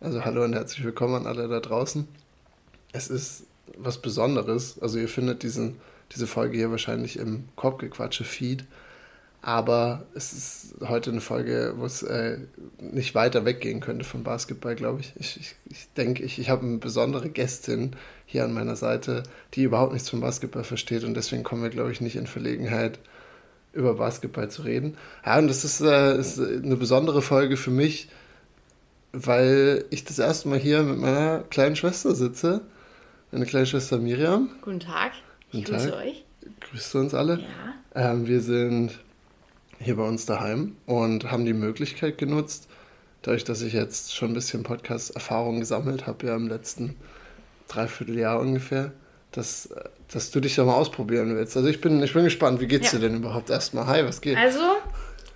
Also hallo und herzlich willkommen an alle da draußen. Es ist was Besonderes. Also ihr findet diesen, diese Folge hier wahrscheinlich im Korbgequatsche-Feed. Aber es ist heute eine Folge, wo es äh, nicht weiter weggehen könnte vom Basketball, glaube ich. Ich, ich, ich denke, ich, ich habe eine besondere Gästin hier an meiner Seite, die überhaupt nichts vom Basketball versteht. Und deswegen kommen wir, glaube ich, nicht in Verlegenheit, über Basketball zu reden. Ja, und das ist, äh, ist eine besondere Folge für mich, weil ich das erste Mal hier mit meiner kleinen Schwester sitze. Meine kleine Schwester Miriam. Guten Tag. Ich Guten grüße Tag. euch. Grüßt uns alle? Ja. Ähm, wir sind hier bei uns daheim und haben die Möglichkeit genutzt, dadurch, dass ich jetzt schon ein bisschen Podcast-Erfahrung gesammelt habe, ja im letzten Dreivierteljahr ungefähr, dass, dass du dich da mal ausprobieren willst. Also ich bin, ich bin gespannt, wie geht's Ja. dir denn überhaupt erstmal? Hi, was geht? Also,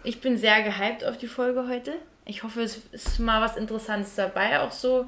ich bin sehr gehypt auf die Folge heute. Ich hoffe, es ist mal was Interessantes dabei, auch so,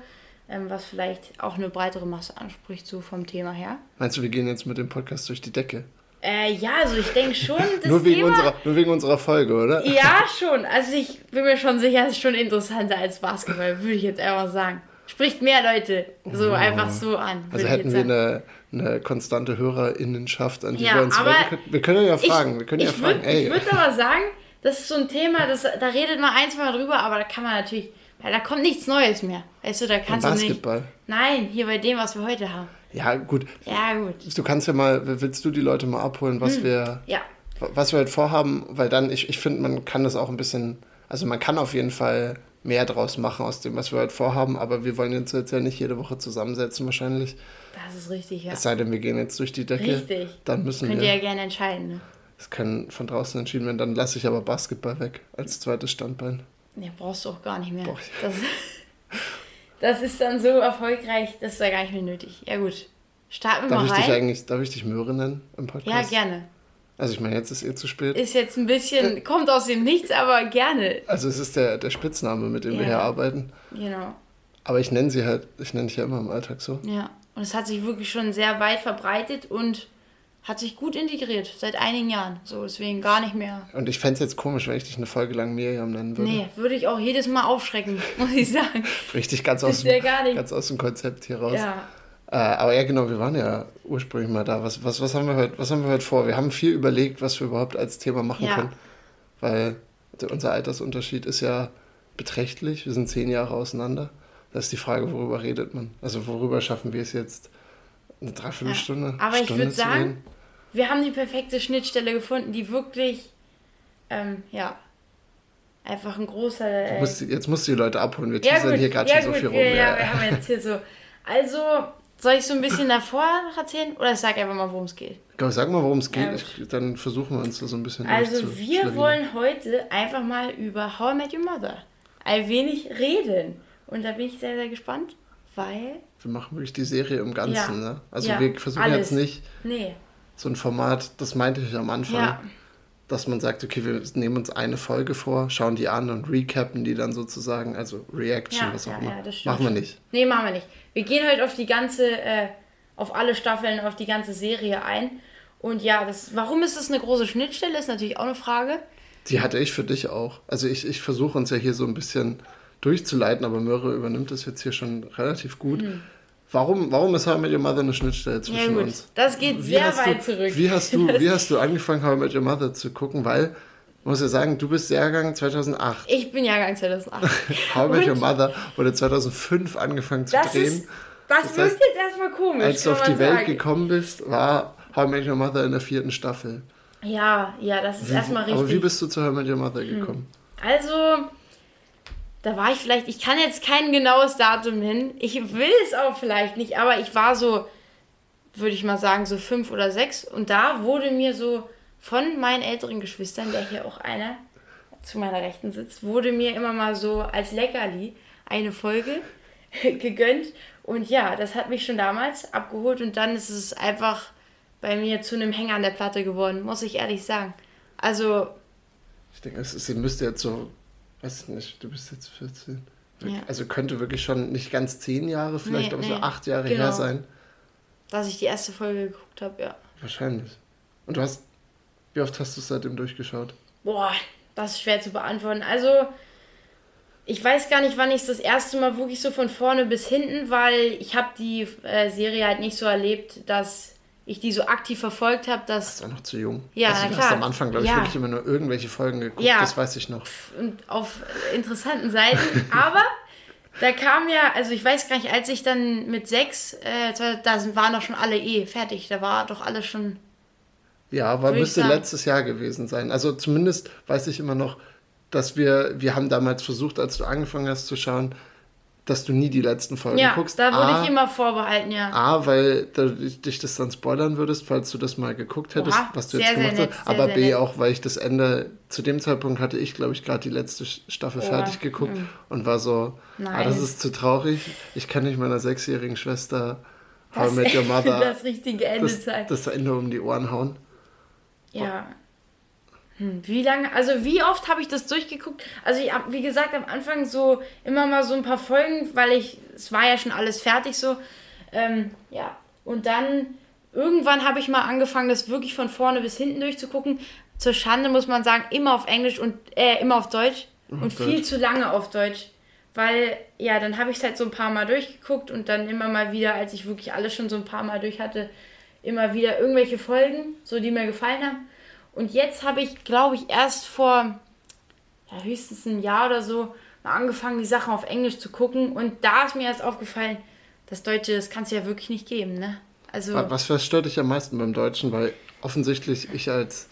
ähm, was vielleicht auch eine breitere Masse anspricht, so vom Thema her. Meinst du, wir gehen jetzt mit dem Podcast durch die Decke? Äh, ja, also ich denke schon, das Nur wegen, Thema... unserer, nur wegen unserer Folge, oder? Ja, schon. Also ich bin mir schon sicher, es ist schon interessanter als Basketball, würde ich jetzt einfach sagen. Spricht mehr Leute so einfach so an. Also ich hätten wir eine, eine konstante Hörerinnenschaft, an die Ja, wir uns wenden können. Wir können ja fragen, wir können ja ich fragen, würd, ey, Ich würde aber sagen, das ist so ein Thema, das, da redet man ein, zwei Mal drüber, aber da kann man natürlich, weil da kommt nichts Neues mehr. Weißt du, da kannst du nicht. Basketball. Nein, hier bei dem, was wir heute haben. Ja, gut. Ja, gut. Du kannst ja mal, willst du die Leute mal abholen, was wir Ja. was wir halt vorhaben, weil dann, ich, ich finde, man kann das auch ein bisschen, also man kann auf jeden Fall mehr draus machen aus dem, was wir halt vorhaben, aber wir wollen uns jetzt ja nicht jede Woche zusammensetzen wahrscheinlich. Das ist richtig, ja. Es sei denn, wir gehen jetzt durch die Decke. Richtig. Dann müssen Könnt wir. ihr ja gerne entscheiden. Ne? Das kann von draußen entschieden werden. Dann lasse ich aber Basketball weg als zweites Standbein. Ne, brauchst du auch gar nicht mehr. Brauch ich- Das, das ist dann so erfolgreich, das ist da gar nicht mehr nötig. Ja, gut. Starten wir Darf mal ich dich rein. eigentlich, darf ich dich Möhre nennen im Ja, Podcast? gerne. Also ich meine, jetzt ist eh zu spät. Ist jetzt ein bisschen, kommt aus dem Nichts, aber gerne. Also es ist der, der Spitzname, mit dem wir Ja. hier arbeiten. Genau. Aber ich nenne sie halt, ich nenne dich ja immer im Alltag so. Ja, und es hat sich wirklich schon sehr weit verbreitet und hat sich gut integriert seit einigen Jahren. So, deswegen gar nicht mehr. Und ich fände es jetzt komisch, wenn ich dich eine Folge lang Miriam nennen würde. Nee, würde ich auch jedes Mal aufschrecken, muss ich sagen. Richtig ganz aus, ja dem, ganz aus dem Konzept hier raus. Ja, Äh, aber ja, genau, wir waren ja ursprünglich mal da. Was, was, was, haben wir heute, was haben wir heute vor? Wir haben viel überlegt, was wir überhaupt als Thema machen Ja. können. Weil unser Altersunterschied ist ja beträchtlich. Wir sind zehn Jahre auseinander. Das ist die Frage, worüber redet man? Also worüber schaffen wir es jetzt? Eine Dreiviertelstunde? aber ich Stunde würde zu sagen, reden? Wir haben die perfekte Schnittstelle gefunden, die wirklich, ähm, ja, einfach ein großer. Äh, musst, jetzt musst du die Leute abholen. Wir ja, teasern hier gerade ja, schon so gut, viel rum. ja, ja, wir haben jetzt hier so. Also, soll ich so ein bisschen davor erzählen? Oder sag einfach mal, worum es geht? Komm, Sag mal, worum es geht. Ich, dann versuchen wir uns da so ein bisschen Also wir durchzuschlawinern. wollen heute einfach mal über How I Met Your Mother ein wenig reden. Und da bin ich sehr, sehr gespannt, weil... Wir machen wirklich die Serie im Ganzen, Ja. ne? Also wir versuchen alles. jetzt nicht Nee, so ein Format, das meinte ich am Anfang, ja, dass man sagt, okay, wir nehmen uns eine Folge vor, schauen die an und recappen die dann sozusagen, also Reaction, ja, was auch immer. ja, das stimmt. machen wir nicht. Nee, machen wir nicht. Wir gehen halt auf die ganze, äh, auf alle Staffeln, auf die ganze Serie ein. Und ja, das, warum ist das eine große Schnittstelle, ist natürlich auch eine Frage. Die hatte ich für dich auch. Also ich, ich versuche uns ja hier so ein bisschen durchzuleiten, aber Möhre übernimmt das jetzt hier schon relativ gut. Warum, warum ist How I Met Your Mother eine Schnittstelle. Ja zwischen gut, uns? das geht Wie sehr weit du, zurück. Wie hast, du, Das- wie hast du angefangen, How I Met Your Mother zu gucken? Weil, muss ja sagen, du bist Jahrgang 2008. Ich bin Jahrgang 2008. How I Met Your Mother wurde 2005 angefangen zu Das drehen. ist, das, Das wirkt jetzt erstmal komisch, Als du auf die Welt sagen. gekommen bist, war How I Met Your Mother in der vierten Staffel. Ja, ja, das ist erstmal richtig. Aber wie bist du zu How I Met Your Mother gekommen? Also, da war ich vielleicht, ich kann jetzt kein genaues Datum nennen. Ich will es auch vielleicht nicht, aber ich war so, würde ich mal sagen, so fünf oder sechs. Und da wurde mir so von meinen älteren Geschwistern, der hier auch einer zu meiner Rechten sitzt, wurde mir immer mal so als Leckerli eine Folge gegönnt. Und ja, das hat mich schon damals abgeholt und dann ist es einfach bei mir zu einem Hänger an der Platte geworden, muss ich ehrlich sagen. Also, Ich denke, es müsste jetzt so, weiß ich nicht, du bist jetzt 14. Ja. Also könnte wirklich schon nicht ganz zehn Jahre, vielleicht Nee, aber so nee. acht Jahre Genau. her sein. dass ich die erste Folge geguckt habe, ja. Wahrscheinlich. Und du hast, wie oft hast du es seitdem durchgeschaut? Boah, das ist schwer zu beantworten. Also, ich weiß gar nicht, wann ich es das erste Mal wirklich so von vorne bis hinten, weil ich habe die äh, Serie halt nicht so erlebt, dass ich die so aktiv verfolgt habe, dass... Du noch zu jung. Ja, also, du klar. hast am Anfang, glaube ich, Ja. wirklich immer nur irgendwelche Folgen geguckt, Ja. das weiß ich noch. und auf interessanten Seiten. Aber da kam ja, also ich weiß gar nicht, als ich dann mit sechs, äh, da sind- waren doch schon alle eh fertig. Da war doch alles schon. Ja, aber ich müsste sagen. letztes Jahr gewesen sein. Also zumindest weiß ich immer noch, dass wir, wir haben damals versucht, als du angefangen hast zu schauen, dass du nie die letzten Folgen Ja, guckst. da wurde A, ich immer vorbehalten, ja. A, weil da, dich das dann spoilern würdest, falls du das mal geguckt hättest, Oha, was du sehr, jetzt sehr gemacht nett, hast. Aber sehr B, auch, weil ich das Ende, zu dem Zeitpunkt hatte ich, glaube ich, gerade die letzte Staffel Oha, fertig geguckt mm. und war so, ah, das ist zu traurig. Ich kann nicht meiner sechsjährigen Schwester How I Das, Met Your Mother das richtige Ende das, zeigen. das Ende um die Ohren hauen. Ja. Hm, wie lange, also wie oft habe ich das durchgeguckt? Also ich wie gesagt, am Anfang so immer mal so ein paar Folgen, weil ich, es war ja schon alles fertig so. Ähm, ja. Und dann irgendwann habe ich mal angefangen, das wirklich von vorne bis hinten durchzugucken. Zur Schande muss man sagen, immer auf Englisch und äh, immer auf Deutsch. und Deutsch. viel zu lange auf Deutsch. Weil, ja, dann habe ich es halt so ein paar Mal durchgeguckt und dann immer mal wieder, als ich wirklich alles schon so ein paar Mal durch hatte, immer wieder irgendwelche Folgen, so die mir gefallen haben. Und jetzt habe ich, glaube ich, erst vor ja, höchstens ein Jahr oder so mal angefangen, die Sachen auf Englisch zu gucken. Und da ist mir erst aufgefallen, das Deutsche, das kann es ja wirklich nicht geben, ne? Also, Wa- Was was stört dich am meisten beim Deutschen? Weil offensichtlich ich als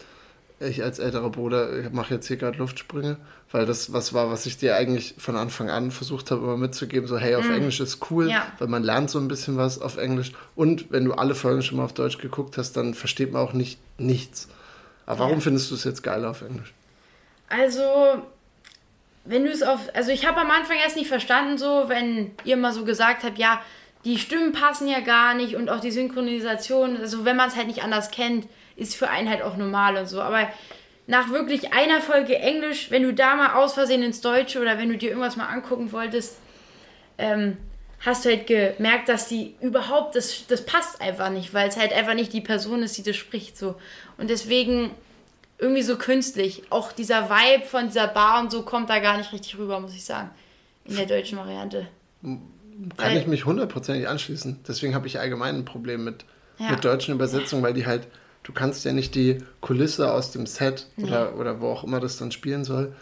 ich als älterer Bruder ich mache jetzt hier gerade Luftsprünge, weil das was war, was ich dir eigentlich von Anfang an versucht habe, immer mitzugeben, so hey, auf Englisch ist cool, Mm. Ja. weil man lernt so ein bisschen was auf Englisch und wenn du alle Folgen schon mal auf Deutsch geguckt hast, dann versteht man auch nicht nichts. Aber warum Ja. findest du es jetzt geiler auf Englisch? Also, wenn du es auf. Also, ich habe am Anfang erst nicht verstanden, so, wenn ihr mal so gesagt habt, ja, die Stimmen passen ja gar nicht und auch die Synchronisation, also, wenn man es halt nicht anders kennt, ist für einen halt auch normal und so. Aber nach wirklich einer Folge Englisch, wenn du da mal aus Versehen ins Deutsche oder wenn du dir irgendwas mal angucken wolltest, ähm, hast du halt gemerkt, dass die überhaupt, das, das passt einfach nicht, weil es halt einfach nicht die Person ist, die das spricht so. Und deswegen irgendwie so künstlich. Auch dieser Vibe von dieser Bar und so kommt da gar nicht richtig rüber, muss ich sagen. In der deutschen Variante. Kann ich mich hundertprozentig anschließen. Deswegen habe ich allgemein ein Problem mit, Ja. mit deutschen Übersetzungen, weil die halt, du kannst ja nicht die Kulisse aus dem Set oder, oder wo auch immer das dann spielen soll,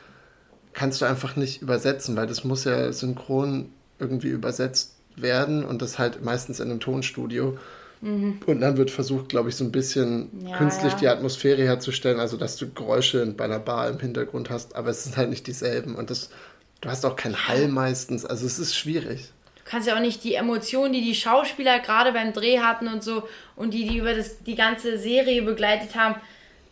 kannst du einfach nicht übersetzen, weil das muss ja synchron irgendwie übersetzt werden und das halt meistens in einem Tonstudio. Und dann wird versucht, glaube ich, so ein bisschen Mhm. Ja, künstlich ja. die Atmosphäre herzustellen, also dass du Geräusche bei einer Bar im Hintergrund hast, aber es sind halt nicht dieselben und das, du hast auch keinen Hall meistens, also es ist schwierig. Du kannst ja auch nicht die Emotionen, die die Schauspieler gerade beim Dreh hatten und so und die, die über das, die ganze Serie begleitet haben,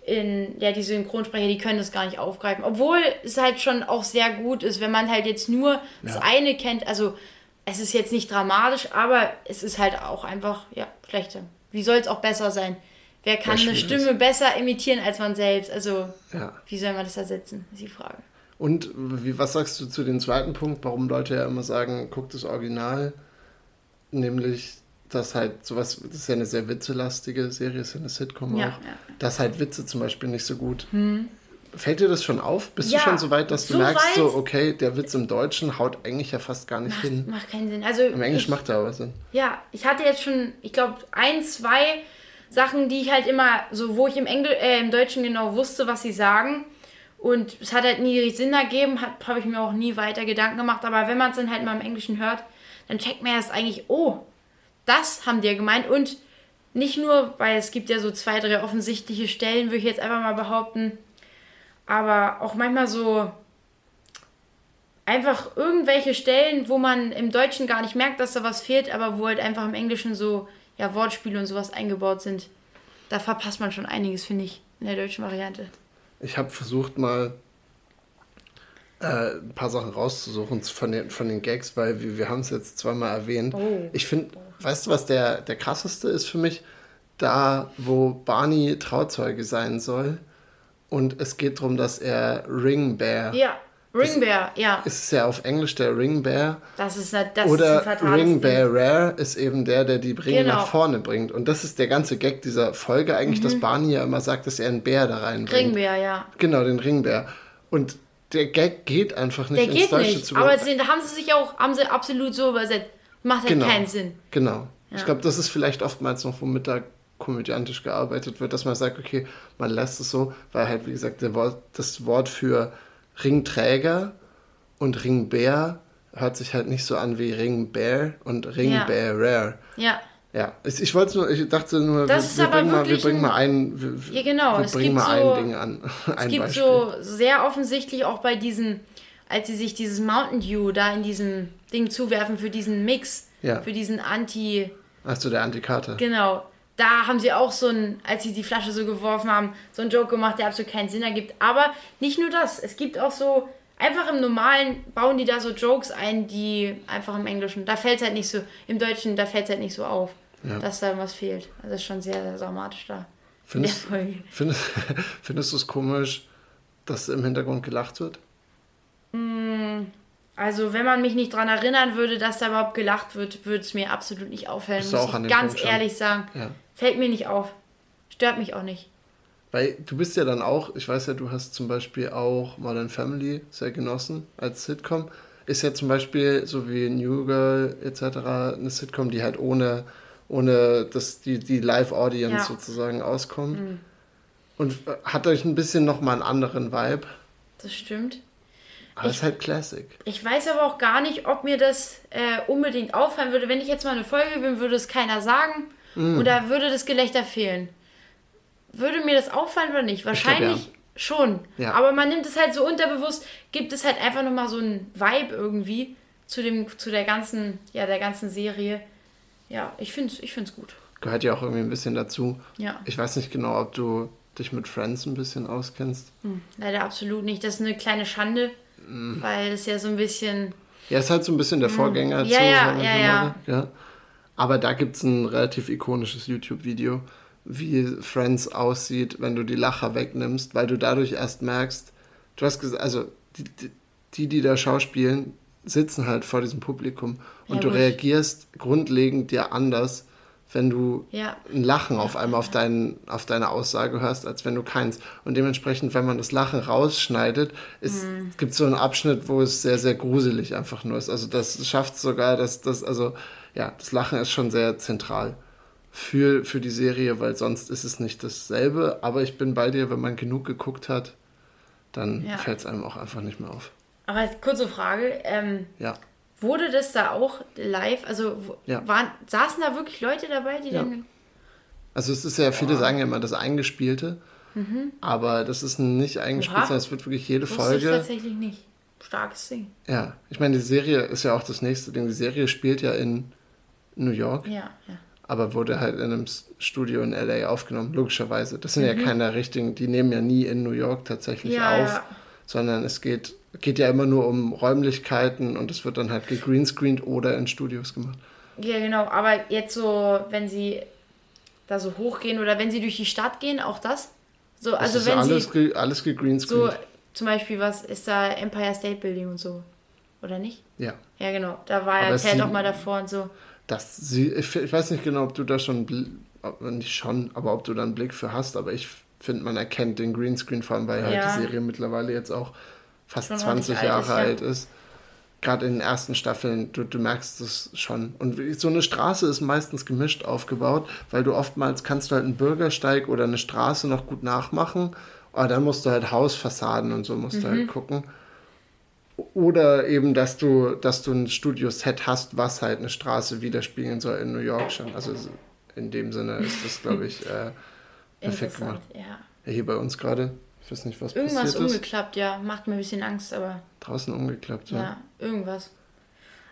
in, ja, die Synchronsprecher, die können das gar nicht aufgreifen. Obwohl es halt schon auch sehr gut ist, wenn man halt jetzt nur das Ja. eine kennt. Also, es ist jetzt nicht dramatisch, aber es ist halt auch einfach, ja, schlechter. Wie soll es auch besser sein? Wer kann eine. Stimme besser imitieren als man selbst? Also, Ja. wie soll man das ersetzen, ist die Frage. Und wie, was sagst du zu dem zweiten Punkt, warum Leute ja immer sagen, guckt das Original, nämlich, dass halt sowas, das ist ja eine sehr witzelastige Serie, ist ja eine Sitcom Ja, auch, ja. dass halt Witze zum Beispiel nicht so gut. Fällt dir das schon auf? Bist Ja, du schon so weit, dass du so merkst, so, okay, der Witz im Deutschen haut eigentlich ja fast gar nicht Macht, hin. macht keinen Sinn. Also, Im Englisch ich, macht er aber Sinn. Ja, ich hatte jetzt schon, ich glaube, ein, zwei Sachen, die ich halt immer, so wo ich im, Engl äh, im Deutschen genau wusste, was sie sagen. Und es hat halt nie Sinn ergeben, habe ich mir auch nie weiter Gedanken gemacht. Aber wenn man es dann halt mal im Englischen hört, dann checkt man erst eigentlich, oh, das haben die ja gemeint. Und nicht nur, weil es gibt ja so zwei, drei offensichtliche Stellen, würde ich jetzt einfach mal behaupten. Aber auch manchmal so einfach irgendwelche Stellen, wo man im Deutschen gar nicht merkt, dass da was fehlt, aber wo halt einfach im Englischen so ja, Wortspiele und sowas eingebaut sind. Da verpasst man schon einiges, finde ich, in der deutschen Variante. Ich habe versucht mal äh, ein paar Sachen rauszusuchen von den, von den Gags, weil wir, wir haben es jetzt zweimal erwähnt. Oh. Ich finde, weißt du, was der, der krasseste ist für mich? Da, wo Barney Trauzeuge sein soll und es geht darum, dass er Ring Bear, Ja, Ring Bear, ja. es ist ja auf Englisch der Ring Bear, Das ist, das ist ein oder fatales Ring. Bear Rare ist eben der, der die Ringe Genau. nach vorne bringt. Und das ist der ganze Gag dieser Folge eigentlich, dass Barney ja immer sagt, dass er einen Bär da reinbringt. Mhm. Ringbär, ja. Genau, den Ringbär. Und der Gag geht einfach nicht der ins geht Deutsche nicht. zu Aber da haben sie sich auch, haben sie absolut so übersetzt. Macht halt genau. keinen Sinn. Genau. Ja. Ich glaube, das ist vielleicht oftmals noch, womit da komödiantisch gearbeitet wird, dass man sagt, okay, man lässt es so, weil halt, wie gesagt, Wort, das Wort für Ringträger und Ringbär hört sich halt nicht so an wie Ringbär und Ringbearer. Ja. ja. Ja, ich, ich wollte nur, ich dachte nur, das wir, wir, bringen mal, wir bringen mal ein, wir, ja, genau. wir bringen mal so, ein Ding an. Es gibt Beispiel. so sehr offensichtlich auch bei diesen, als sie sich dieses Mountain Dew da in diesem Ding zuwerfen für diesen Mix, ja. für diesen Anti... Achso, der Antikarte. Genau. Da haben sie auch so ein, als sie die Flasche so geworfen haben, so einen Joke gemacht, der absolut keinen Sinn ergibt. Aber nicht nur das, es gibt auch so einfach im Normalen bauen die da so Jokes ein, die einfach im Englischen, da fällt es halt nicht so, im Deutschen, da fällt es halt nicht so auf, ja. dass da was fehlt. Also ist schon sehr, sehr dramatisch da. Findest, findest, findest du es komisch, dass im Hintergrund gelacht wird? Mm, also, wenn man mich nicht daran erinnern würde, dass da überhaupt gelacht wird, würde es mir absolut nicht auffallen. Muss auch ich ganz Punkt ehrlich sagen. Ja. Fällt mir nicht auf. Stört mich auch nicht. Weil du bist ja dann auch, ich weiß ja, du hast zum Beispiel auch Modern Family sehr genossen als Sitcom. Ist ja zum Beispiel so wie New Girl etc. eine Sitcom, die halt ohne, ohne dass die, die Live-Audience ja. sozusagen auskommt. Mhm. Und äh, hat euch ein bisschen nochmal einen anderen Vibe. Das stimmt. Aber ist halt Classic. Ich weiß aber auch gar nicht, ob mir das äh, unbedingt auffallen würde. Wenn ich jetzt mal eine Folge bin, würde es keiner sagen. Mm. Oder würde das Gelächter fehlen würde mir das auffallen oder nicht? Wahrscheinlich glaub, ja. schon. Ja. Aber man nimmt es halt so unterbewusst, gibt es halt einfach nochmal so einen Vibe irgendwie zu, dem, zu der ganzen, ja, der ganzen Serie. Ja, ich finde es ich find's gut. Gehört ja auch irgendwie ein bisschen dazu. Ja. Ich weiß nicht genau, ob du dich mit Friends ein bisschen auskennst. Hm, leider absolut nicht. Das ist eine kleine Schande, hm. weil es ja so ein bisschen. Ja, ist halt so ein bisschen der hm. Vorgänger hm. ja, zu. Ja, ja, ja. ja. Aber da gibt es ein relativ ikonisches YouTube-Video, wie Friends aussieht, wenn du die Lacher wegnimmst, weil du dadurch erst merkst, du hast gesagt, also die, die, die da schauspielen, sitzen halt vor diesem Publikum und ja, du reagierst grundlegend ja anders, wenn du ja. ein Lachen auf einmal auf, dein, auf deine Aussage hörst, als wenn du keins. Und dementsprechend, wenn man das Lachen rausschneidet, mhm. gibt es so einen Abschnitt, wo es sehr, sehr gruselig einfach nur ist. Also das schafft sogar, dass das, also ja, das Lachen ist schon sehr zentral für, für die Serie, weil sonst ist es nicht dasselbe. Aber ich bin bei dir, wenn man genug geguckt hat, dann ja. fällt es einem auch einfach nicht mehr auf. Aber kurze Frage. Ähm, ja. Wurde das da auch live? Also ja. waren, saßen da wirklich Leute dabei, die ja. dann. Also es ist ja, viele oh. sagen ja immer das Eingespielte, mhm. aber das ist nicht eingespielt, sondern es wird wirklich jede Wusste Folge. Ich tatsächlich nicht. Starkes Ding. Ja, ich meine, die Serie ist ja auch das nächste Ding. Die Serie spielt ja in New York. Ja, ja aber wurde halt in einem Studio in LA aufgenommen, logischerweise. Das sind mhm. ja keine richtigen, die nehmen ja nie in New York tatsächlich ja, auf, sondern es geht, geht ja immer nur um Räumlichkeiten und es wird dann halt gegreenscreened oder in Studios gemacht. Ja, genau, aber jetzt so, wenn sie da so hochgehen oder wenn sie durch die Stadt gehen, auch das? So, das also ist wenn alles, sie, alles gegreenscreened. So, zum Beispiel, was ist da Empire State Building und so, oder nicht? Ja. Ja, genau, da war aber ja Ted auch mal davor und so dass sie, ich, weiß nicht genau, ob du da schon, nicht schon, aber ob du da einen Blick für hast, aber ich finde, man erkennt den Greenscreen, vor allem weil halt ja. die Serie mittlerweile jetzt auch fast schon 20 Jahre alt ist. Alt ist. Gerade in den ersten Staffeln, du, du merkst es schon. Und so eine Straße ist meistens gemischt aufgebaut, weil du oftmals kannst du halt einen Bürgersteig oder eine Straße noch gut nachmachen, aber dann musst du halt Hausfassaden und so musst mhm. du halt mhm. gucken. Oder eben, dass du, dass du ein Studioset hast, was halt eine Straße widerspiegeln soll in New York schon. Also in dem Sinne ist das, glaube ich, äh, perfekt gemacht. Ja. ja. Hier bei uns gerade. Ich weiß nicht, was irgendwas passiert ist. umgeklappt, ja. Macht mir ein bisschen Angst, aber. Draußen umgeklappt, ja. Ja, irgendwas.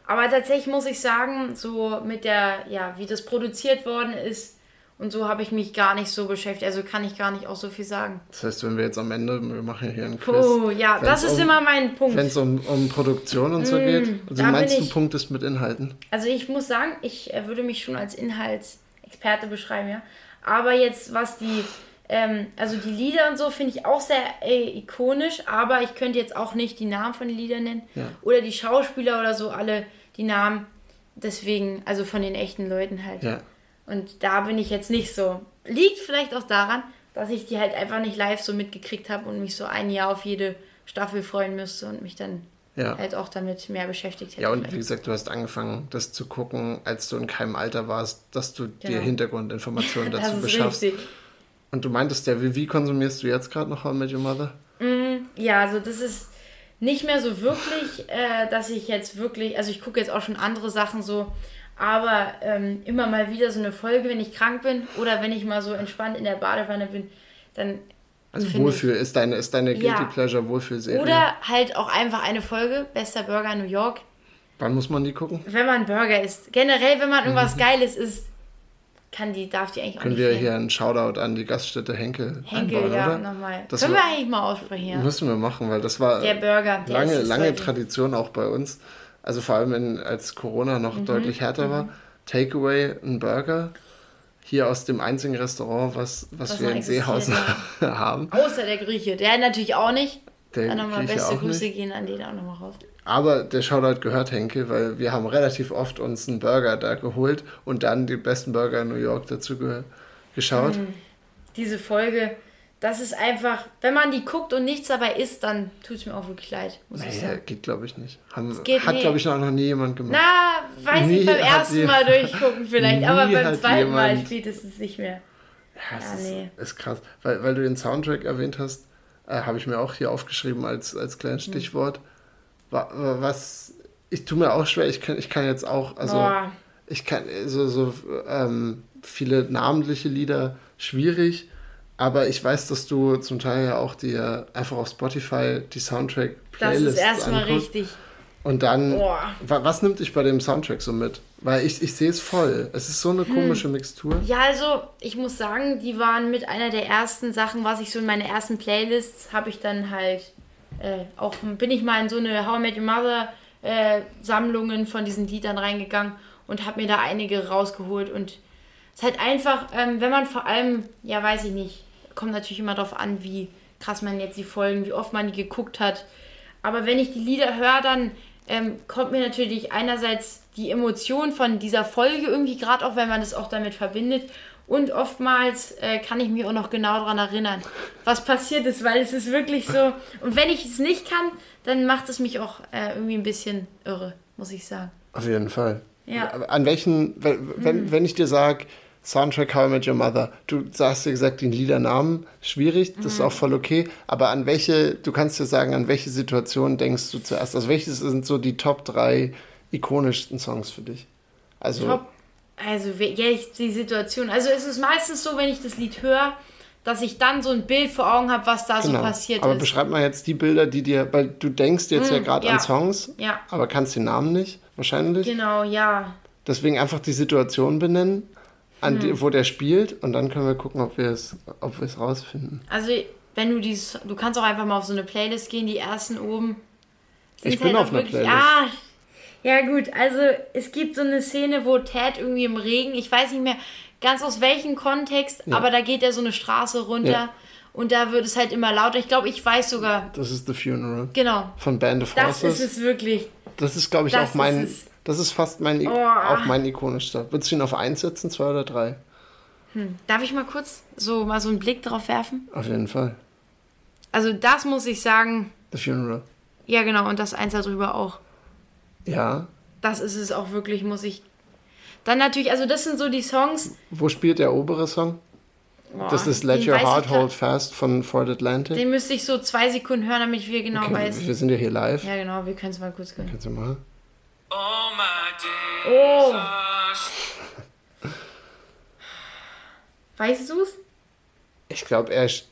Aber tatsächlich muss ich sagen, so mit der, ja, wie das produziert worden ist, und so habe ich mich gar nicht so beschäftigt. Also kann ich gar nicht auch so viel sagen. Das heißt, wenn wir jetzt am Ende, wir machen hier einen Quiz. Oh, ja, das ist um, immer mein Punkt. Wenn es um, um Produktion und so mm, geht. Also meinst du, Punkt ist mit Inhalten? Also ich muss sagen, ich äh, würde mich schon als Inhaltsexperte beschreiben, ja. Aber jetzt, was die, ähm, also die Lieder und so finde ich auch sehr äh, ikonisch, aber ich könnte jetzt auch nicht die Namen von den Liedern nennen. Ja. Oder die Schauspieler oder so, alle die Namen. Deswegen, also von den echten Leuten halt. Ja. Und da bin ich jetzt nicht so. Liegt vielleicht auch daran, dass ich die halt einfach nicht live so mitgekriegt habe und mich so ein Jahr auf jede Staffel freuen müsste und mich dann Ja. halt auch damit mehr beschäftigt hätte. Ja, und vielleicht. wie gesagt, du hast angefangen, das zu gucken, als du in keinem Alter warst, dass du dir Genau. Hintergrundinformationen das dazu ist beschaffst. richtig. Und du meintest ja, wie, wie konsumierst du jetzt gerade noch How I Met Your Mother? Ja, also das ist nicht mehr so wirklich, äh, dass ich jetzt wirklich, also ich gucke jetzt auch schon andere Sachen so, aber ähm, immer mal wieder so eine Folge, wenn ich krank bin oder wenn ich mal so entspannt in der Badewanne bin, dann Also Wohlfühl ist deine, ist deine Guilty Ja. Pleasure Wohlfühlserie. Oder halt auch einfach eine Folge, bester Burger in New York. Wann muss man die gucken? Wenn man Burger isst. Generell, wenn man irgendwas Geiles isst, kann die, darf die eigentlich Mhm. Können wir fehlen. hier einen Shoutout an die Gaststätte Henkel, Henkel, einbauen, ja, oder? nochmal. Das Können war- wir eigentlich mal aussprechen. Müssen wir machen, weil das war Der Burger, der lange, lange. Tradition auch bei uns. Also vor allem, in, als Corona noch Mhm, deutlich härter war. Takeaway, ein Burger. Hier aus dem einzigen Restaurant, was, was, Was wir in Seehausen haben. Außer der Grieche. Der natürlich auch nicht. Der Dann nochmal beste Grüße nicht. gehen an den auch nochmal raus. Aber der Shoutout gehört Henkel, weil wir haben relativ oft uns einen Burger da geholt und dann die besten Burger in New York dazu ge geschaut. Mhm. Diese Folge, das ist einfach, wenn man die guckt und nichts dabei isst, dann tut es mir auch wirklich leid, muss ich Naja, sagen. geht glaube ich nicht. Haben, geht hat nicht. glaube ich noch noch nie jemand gemacht. Na, weiß Nie ich beim ersten Mal durchgucken vielleicht, aber beim zweiten Mal spätestens nicht mehr. Ja, Ja, ist, nee. ist krass. Weil, weil du den Soundtrack erwähnt hast, äh, habe ich mir auch hier aufgeschrieben als, als Hm. kleines Stichwort. Wa- wa- Was, ich tue mir auch schwer, ich kann, ich kann jetzt auch, also Boah. ich kann so, so ähm, viele namentliche Lieder schwierig, aber ich weiß, dass du zum Teil ja auch dir einfach auf Spotify die Das Soundtrack-Playlists ist erstmal anguckst. richtig. Und dann, Boah. wa- was nimmt dich bei dem Soundtrack so mit? Weil ich, ich sehe es voll. Es ist so Hm. eine komische Mixtur. Ja, also ich muss sagen, die waren mit einer der ersten Sachen, was ich so in meine ersten Playlists habe ich dann halt äh, auch bin ich mal in so eine How I Met Your Mother äh, Sammlungen von diesen Liedern reingegangen und habe mir da einige rausgeholt und es ist halt einfach, ähm, wenn man vor allem, ja weiß ich nicht, kommt natürlich immer darauf an, wie krass man jetzt die Folgen, wie oft man die geguckt hat. Aber wenn ich die Lieder höre, dann ähm, kommt mir natürlich einerseits die Emotion von dieser Folge irgendwie, gerade auch wenn man das auch damit verbindet. Und oftmals äh, kann ich mich auch noch genau daran erinnern, was passiert ist, weil es ist wirklich so. Und wenn ich es nicht kann, dann macht es mich auch äh, irgendwie ein bisschen irre, muss ich sagen. Auf jeden Fall. Ja. An welchen, wenn, wenn, wenn ich dir sage, Soundtrack How I Met Your Mother, du sagst dir gesagt den Liedernamen, schwierig, das ist auch voll okay, aber an welche, du kannst dir sagen, an welche Situation denkst du zuerst? Also welche sind so die Top 3 ikonischsten Songs für dich? Also, Top. Also, ja, ich, die Situation. Also, es ist meistens so, wenn ich das Lied höre, dass ich dann so ein Bild vor Augen habe, was da so genau. passiert aber ist. beschreib mal jetzt die Bilder, die dir, weil du denkst jetzt ja gerade ja. an Songs, Ja, aber kannst den Namen nicht, wahrscheinlich. genau, ja. Deswegen einfach die Situation benennen, Hm. die, wo der spielt und dann können wir gucken, ob wir es, ob wir es rausfinden. Also, wenn du dies, du kannst auch einfach mal auf so eine Playlist gehen, die ersten oben. Ich bin halt auf einer wirklich- Playlist. Ah, ja gut, also es gibt so eine Szene, wo Ted irgendwie im Regen, ich weiß nicht mehr ganz aus welchem Kontext, aber da geht er so eine Straße runter Ja. und da wird es halt immer lauter. Ich glaube, ich weiß sogar, Das ist The Funeral genau. von Band of Das Horses. ist es wirklich. Das ist, glaube ich, Das auch mein. ist. Das ist fast mein, Oh. auch mein ikonischster. Würdest du ihn auf 1 setzen, 2 oder 3? Darf ich mal kurz so mal so einen Blick drauf werfen? Auf jeden Fall. Also das muss ich sagen, The Funeral. ja genau, und das eins darüber auch. Ja. Das ist es auch wirklich, muss ich. Dann natürlich, also das sind so die Songs. Wo spielt der obere Song? Boah, Das ist Let Your Heart Hold Fast von Ford Atlantic. Den müsste ich so zwei Sekunden hören, damit ich wieder genau Okay, weiß. wir sind ja hier live. Ja, genau, wir können es mal kurz hören. Kannst du mal? Oh, weißt du es? Ich glaube, er ist-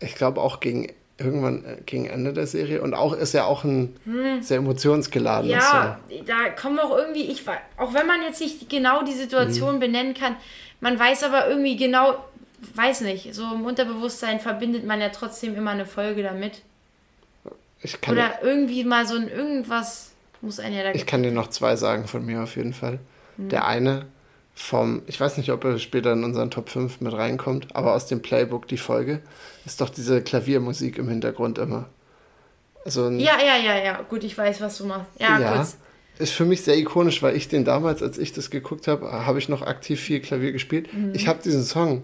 ich glaube auch gegen irgendwann äh, gegen Ende der Serie und auch ist ja auch ein sehr emotionsgeladener Hm. Ja, Song. da kommen auch irgendwie, ich auch wenn man jetzt nicht genau die Situation benennen kann, man weiß aber irgendwie genau, weiß nicht, so im Unterbewusstsein verbindet man ja trotzdem immer eine Folge damit. Ich kann, Oder irgendwie mal so ein irgendwas muss einen ja da ich kann dir noch zwei sagen von mir auf jeden Fall. Hm. Der eine vom, ich weiß nicht, ob er später in unseren Top 5 mit reinkommt, aber aus dem Playbook die Folge ist doch diese Klaviermusik im Hintergrund immer. Also ein, Ja, ja, ja, ja. Gut, ich weiß, was du machst. Ja, kurz. Ist für mich sehr ikonisch, weil ich den damals, als ich das geguckt habe, habe ich noch aktiv viel Klavier gespielt. Ich habe diesen Song,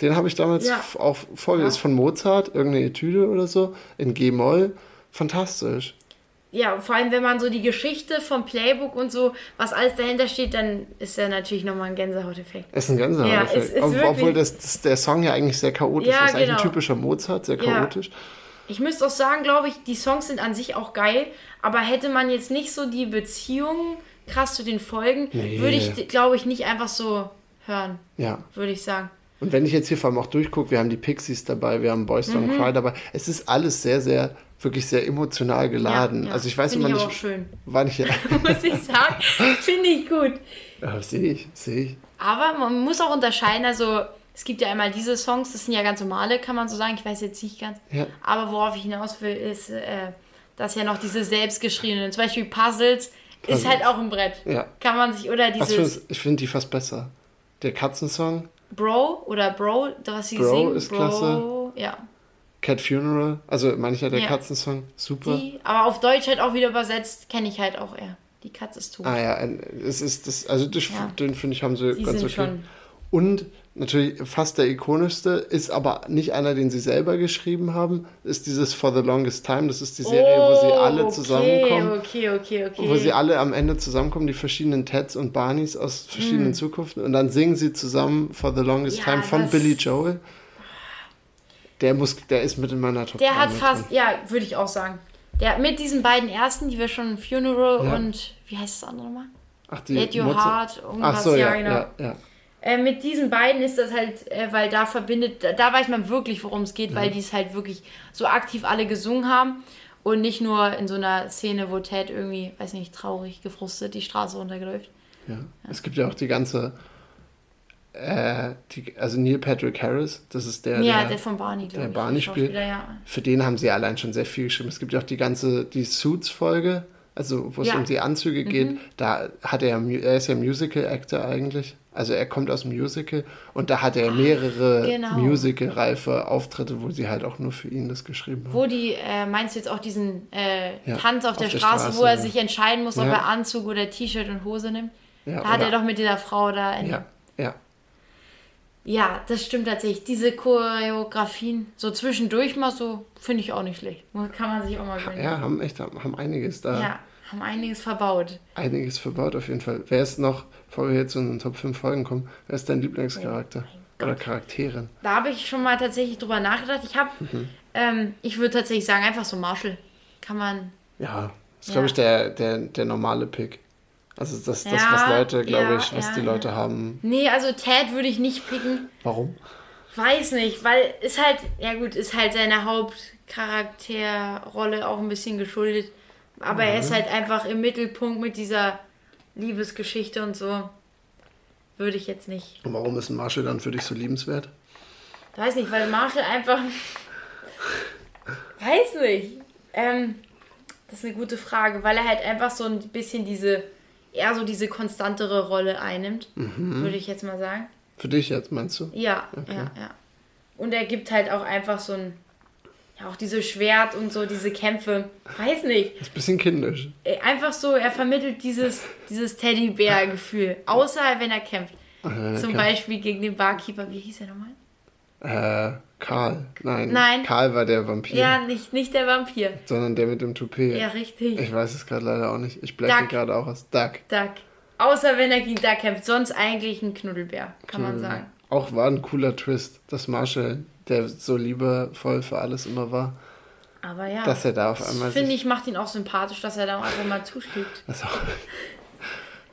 den habe ich damals Mhm. Ja. auch vorgelesen, ist von Mozart, irgendeine Etüde oder so, in G-Moll, fantastisch. Ja, vor allem, wenn man so die Geschichte vom Playbook und so, was alles dahinter steht, dann ist ja natürlich nochmal ein Gänsehauteffekt. Es ist ein Gänsehaut. Ja, ist Ob, obwohl das, das, der Song ja eigentlich sehr chaotisch Ja, ist. Eigentlich ein genau. typischer Mozart, sehr Ja. chaotisch. Ich müsste auch sagen, glaube ich, die Songs sind an sich auch geil, aber hätte man jetzt nicht so die Beziehung krass zu den Folgen, Nee. würde ich, glaube ich, nicht einfach so hören, Ja. würde ich sagen. Und wenn ich jetzt hier vor allem auch durchgucke, wir haben die Pixies dabei, wir haben Boys Don't Mhm. Cry dabei. Es ist alles sehr, sehr, wirklich sehr emotional geladen. Ja, ja. Also ich weiß Finde immer ich nicht, auch schön. wann ich... Muss ich sagen, finde ich gut. ja, sehe ich, sehe ich. Aber man muss auch unterscheiden, also es gibt ja einmal diese Songs, das sind ja ganz normale, kann man so sagen, ich weiß jetzt nicht ganz. Ja. Aber worauf ich hinaus will, ist, äh, dass ja noch diese selbstgeschriebenen, zum Beispiel Puzzles, Puzzles. ist halt auch ein Brett. Ja. Kann man sich, oder dieses ich finde die fast besser. Der Katzensong, Bro oder Bro, was sie Bro singen. ist Bro, klasse. Ja. Cat Funeral, also mancher der Ja. Katzensong, super. Die, aber auf Deutsch halt auch wieder übersetzt, kenne ich halt auch eher. Die Katze ist tot. Ah ja, es ist das, also das, Ja. den finde ich haben sie Die ganz okay. schon. Und natürlich fast der ikonischste, ist aber nicht einer, den sie selber geschrieben haben, ist dieses For the Longest Time. Das ist die Serie, wo sie alle okay, zusammenkommen. Okay, okay, okay. Wo sie alle am Ende zusammenkommen, die verschiedenen Teds und Barneys aus verschiedenen Zukunften. Und dann singen sie zusammen For the Longest Ja, Time von Billy Joel. Der, muss, der ist mit in meiner Top Der 3 hat fast, drin. ja, würde ich auch sagen. Der mit diesen beiden ersten, die wir schon Funeral Ja. und wie heißt das andere mal? Ach, die Let Your Mozart- Heart, irgendwas, Ach so, ja, genau. ja, ja. Äh, mit diesen beiden ist das halt, äh, weil da verbindet, da, da weiß man wirklich, worum es geht, Mhm. weil die es halt wirklich so aktiv alle gesungen haben und nicht nur in so einer Szene, wo Ted irgendwie, weiß nicht, traurig, gefrustet die Straße runterläuft. Ja. Es gibt ja auch die ganze, äh, die, also Neil Patrick Harris, das ist der, ja, der, der von Barney, glaube der ich. Barney spielt. Ja. für den haben sie allein schon sehr viel geschrieben. Es gibt ja auch die ganze, die Suits-Folge, also wo es Ja. Mhm. um die Anzüge geht, da hat er, er ist ja Musical-Actor eigentlich, also er kommt aus dem Musical und da hat er mehrere genau. Musical-reife Auftritte, wo sie halt auch nur für ihn das geschrieben haben. Wo die, äh, meinst du jetzt auch diesen äh, Ja, Tanz auf, auf der, der Straße, Straße, wo er sich entscheiden muss, ob Ja. er Anzug oder T-Shirt und Hose nimmt? Ja, Da hat er doch mit dieser Frau da. Ja, ja. Ja, das stimmt tatsächlich. Diese Choreografien, so zwischendurch mal so, finde ich auch nicht schlecht. Kann man sich auch mal gönnen. Ja, haben echt, haben einiges da. Ja, haben einiges verbaut. Einiges verbaut auf jeden Fall. Wer ist noch, bevor wir jetzt zu unseren Top 5 Folgen kommen, wer ist dein Lieblingscharakter? Oder Charakterin? Da habe ich schon mal tatsächlich drüber nachgedacht. Ich habe, Mhm. ähm, ich würde tatsächlich sagen, einfach so Marshall. Kann man. Ja, das ist, Ja. glaube ich, der, der, der normale Pick. Also das, das Ja, was Leute, glaube ja, ich, was ja, die. Leute haben. Nee, also Ted würde ich nicht picken. Warum? Weiß nicht, weil ist halt, ja gut, ist halt seine Hauptcharakterrolle auch ein bisschen geschuldet. Aber er Mhm. ist halt einfach im Mittelpunkt mit dieser Liebesgeschichte und so. Würde ich jetzt nicht. Und warum ist Marshall dann für dich so liebenswert? Weiß nicht, weil Marshall einfach. Weiß nicht. Ähm, das ist eine gute Frage, weil er halt einfach so ein bisschen diese. Eher so diese konstantere Rolle einnimmt. Mhm. Würde ich jetzt mal sagen. Für dich jetzt, meinst du? Ja, ja, ja. Und er gibt halt auch einfach so ein. Ja, auch diese Schwert und so, diese Kämpfe. Weiß nicht. Das ist ein bisschen kindisch. Äh, Einfach so, er vermittelt dieses, dieses Teddybär-Gefühl. Außer wenn er kämpft. Äh, Zum Ka- Beispiel gegen den Barkeeper. Wie hieß er nochmal? Äh, Karl. Nein. Nein. Karl war der Vampir. Ja, nicht, nicht der Vampir. Sondern der mit dem Toupet. Ja, richtig. Ich weiß es gerade leider auch nicht. Ich blende gerade auch aus. Duck. Duck. Außer wenn er gegen Duck kämpft. Sonst eigentlich ein Knuddelbär, kann Mhm. man sagen. Auch war ein cooler Twist, dass Marshall, der so liebevoll für alles immer war, Aber ja. dass er da auf einmal Finde ich, macht ihn auch sympathisch, dass er da einfach mal zuschlägt. Also,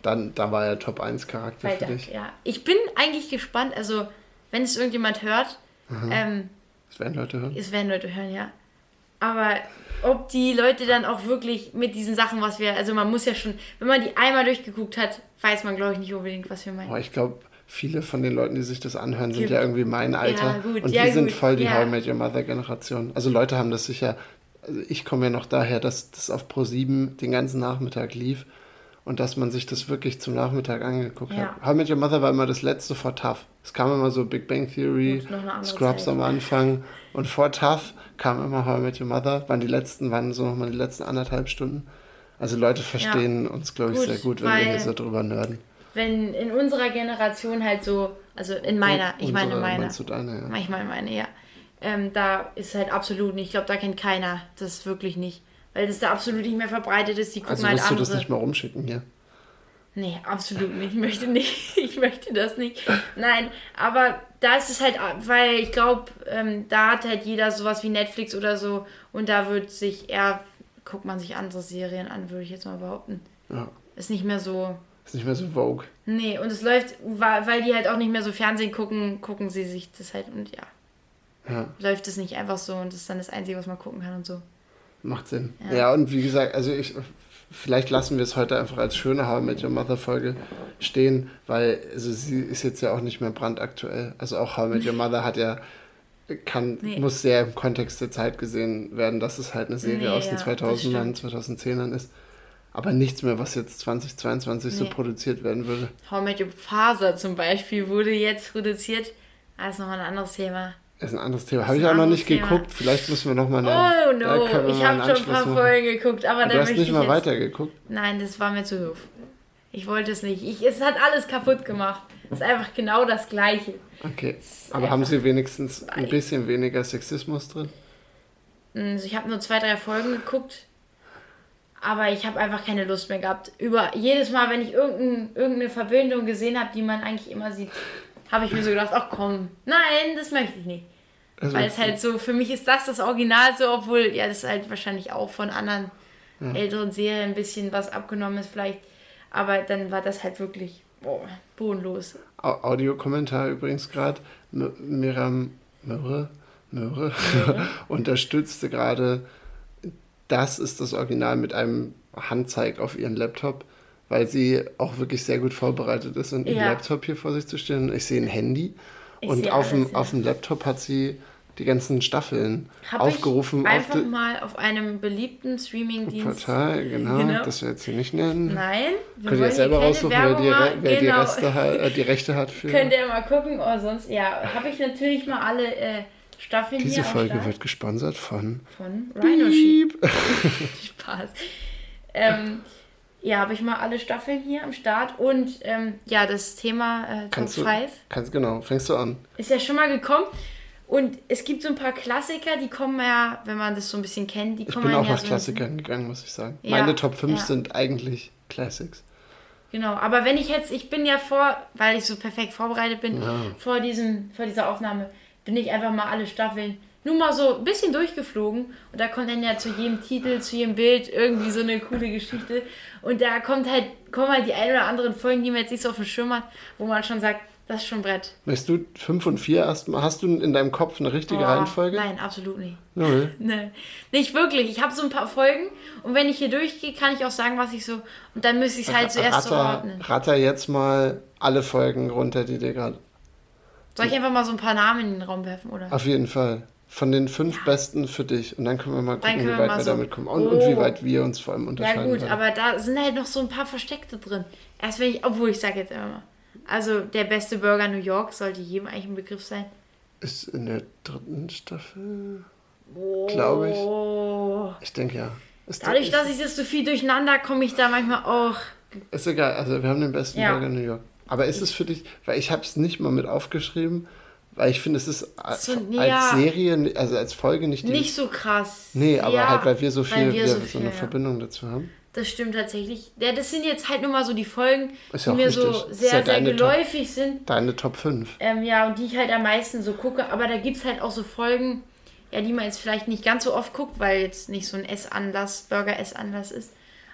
dann, da war er Top 1 Charakter Bei für dich. ja. Ich bin eigentlich gespannt, also, wenn es irgendjemand hört, ähm, Das werden Leute hören. es werden Leute hören, ja. Aber ob die Leute dann auch wirklich mit diesen Sachen, was wir, also man muss ja schon, wenn man die einmal durchgeguckt hat, weiß man, glaube ich, nicht unbedingt, was wir meinen. Aber ich glaube, viele von den Leuten, die sich das anhören, sind Gibt- ja irgendwie mein Alter. gut, und ja, die sind gut, voll die ja. How I Met Your Mother Generation. Also Leute haben das sicher, also ich komme ja noch daher, dass das auf Pro7 den ganzen Nachmittag lief und dass man sich das wirklich zum Nachmittag angeguckt Ja. hat. How I Met Your Mother war immer das letzte vor Tough. Es kam immer so Big Bang Theory, Scrubs Zeit. am Anfang und vor Tough kam immer How I Met Your Mother. Waren die letzten, waren so nochmal die letzten anderthalb Stunden. Also Leute verstehen uns, glaube ich, Gut, sehr gut, wenn wir hier so drüber nerden. Wenn in unserer Generation halt so, also in meiner, ich meine Unsere- meine. Meinst du deine, ja. Ich meine meine, ja. Ähm, da ist halt absolut nicht. Ich glaube, da kennt keiner das wirklich nicht. Weil das da absolut nicht mehr verbreitet ist. Die gucken Also halt wirst du das nicht mal rumschicken hier? Nee, absolut nicht. Ich möchte nicht. Ich möchte das nicht. Nein, aber da ist es halt, weil ich glaube, ähm, da hat halt jeder sowas wie Netflix oder so und da wird sich eher, guckt man sich andere Serien an, würde ich jetzt mal behaupten. Ja. Ist nicht mehr so. Ist nicht mehr so Vogue. Nee, und es läuft, weil die halt auch nicht mehr so Fernsehen gucken, gucken sie sich das halt und ja. Ja. Läuft es nicht einfach so und das ist dann das Einzige, was man gucken kann und so. Macht Sinn. Ja. Ja. und wie gesagt, also ich, vielleicht lassen wir es heute einfach als schöne How I Met Your Mother Folge stehen, weil also sie ist jetzt ja auch nicht mehr brandaktuell. Also auch How I Met Your Mother hat ja, kann, Nee. muss sehr im Kontext der Zeit gesehen werden, dass es halt eine Serie Nee, aus den ja, das 2000ern, stimmt. 2010ern ist. Aber nichts mehr, was jetzt 2022 so Nee. produziert werden würde. How I Met Your Faser zum Beispiel wurde jetzt produziert. Das ist nochmal ein anderes Thema. Ist ein anderes Thema. Das Habe ich auch noch nicht Thema. geguckt. Vielleicht müssen wir noch mal eine. Oh no, ich mal habe schon ein paar. Folgen geguckt, aber Du da hast möchte nicht ich mal jetzt... weitergeguckt. Nein, das war mir zu doof. Ich wollte es nicht. Ich, es hat alles kaputt gemacht. Es ist einfach genau das Gleiche. Okay. Aber haben Sie wenigstens ein bisschen weniger Sexismus drin? Also ich habe nur zwei, drei Folgen geguckt, aber ich habe einfach keine Lust mehr gehabt. Über jedes Mal, wenn ich irgendein, irgendeine Verbindung gesehen habe, die man eigentlich immer sieht, habe ich mir so gedacht, ach komm, nein, das möchte ich nicht. Also, Weil es halt so, für mich ist das das Original so, obwohl, ja, das halt wahrscheinlich auch von anderen älteren Serien ein bisschen was abgenommen ist vielleicht. Aber dann war das halt wirklich, boah, bodenlos. Au- Audiokommentar übrigens gerade. Miram Möhre, Möhre unterstützte gerade, das ist das Original mit einem Handzeig auf ihren Laptop, weil sie auch wirklich sehr gut vorbereitet ist und ihren Ja. Laptop hier vor sich zu stellen. Ich sehe ein Handy Ich und auf, dem, auf dem Laptop hat sie die ganzen Staffeln Hab aufgerufen ich auf einfach dem mal auf einem beliebten Streamingdienst. Portal, genau, Genau. das wir jetzt hier nicht nennen. Nein, wir Könnt ihr selber raussuchen, wer, die, wer die, genau. Reste hat, äh, die Rechte hat für. Könnt ihr mal gucken, oder sonst, ja, habe ich natürlich mal alle äh, Staffeln Diese hier Folge wird gesponsert von von Rhino Sheep. Spaß. Ähm, ja, habe ich mal alle Staffeln hier am Start und ähm, ja, das Thema äh, Top Kannst du, 5 kannst, genau, fängst du an. ist ja schon mal gekommen. Und es gibt so ein paar Klassiker, die kommen ja, wenn man das so ein bisschen kennt, die Ich kommen bin ja auch nach so Klassikern gegangen, muss ich sagen. Ja, Meine Top 5 ja. sind eigentlich Classics. Genau, aber wenn ich jetzt, ich bin ja vor, weil ich so perfekt vorbereitet bin, vor, diesem, vor dieser Aufnahme, bin ich einfach mal alle Staffeln nur mal so ein bisschen durchgeflogen und da kommt dann ja zu jedem Titel, zu jedem Bild irgendwie so eine coole Geschichte und da kommt halt, kommen halt die ein oder anderen Folgen, die man jetzt nicht so auf dem Schirm hat, wo man schon sagt, das ist schon Brett. Möchtest du 5 und 4 erstmal? Hast du in deinem Kopf eine richtige Oh, Reihenfolge? Nein, absolut nicht. Null. Nee, nicht wirklich. Ich habe so ein paar Folgen und wenn ich hier durchgehe, kann ich auch sagen, was ich so. Und dann müsste ich es halt zuerst so ordnen. ratter jetzt mal alle Folgen runter, die dir gerade. Soll ich einfach mal so ein paar Namen in den Raum werfen, oder? Auf jeden Fall. Von den fünf besten für dich. Und dann können wir mal gucken, können wie wir weit wir so- damit kommen. Und, und wie Oh. weit wir uns vor allem Ja unterscheiden. gut, werden. aber da sind halt noch so ein paar Versteckte drin. Erst wenn ich, obwohl ich sage jetzt immer mal. Also der beste Burger New York sollte jedem eigentlich ein Begriff sein. Ist in der dritten Staffel. Glaube ich. Oh. Ich denke ja. Ist, Dadurch, dass ich das so viel durcheinander, komme ich da manchmal auch. ist egal. Also wir haben den besten Ja. Burger in New York. Aber ist es für dich, weil ich habe es nicht mal mit aufgeschrieben, weil ich finde, es ist als, So, als ja. Serie, also als Folge nicht die. Nicht so krass. nee, aber Ja, halt, weil wir so viel, wir so so, viel, eine ja. Verbindung dazu haben. Das stimmt tatsächlich. Ja, das sind jetzt halt nur mal so die Folgen, die mir so wichtig. Ist sehr, sehr deine Top- geläufig sind. Deine Top 5. Ähm, ja, und die ich halt am meisten so gucke. Aber da gibt es halt auch so Folgen, ja, die man jetzt vielleicht nicht ganz so oft guckt, weil jetzt nicht so ein Essanlass, Burger-Essanlass ist.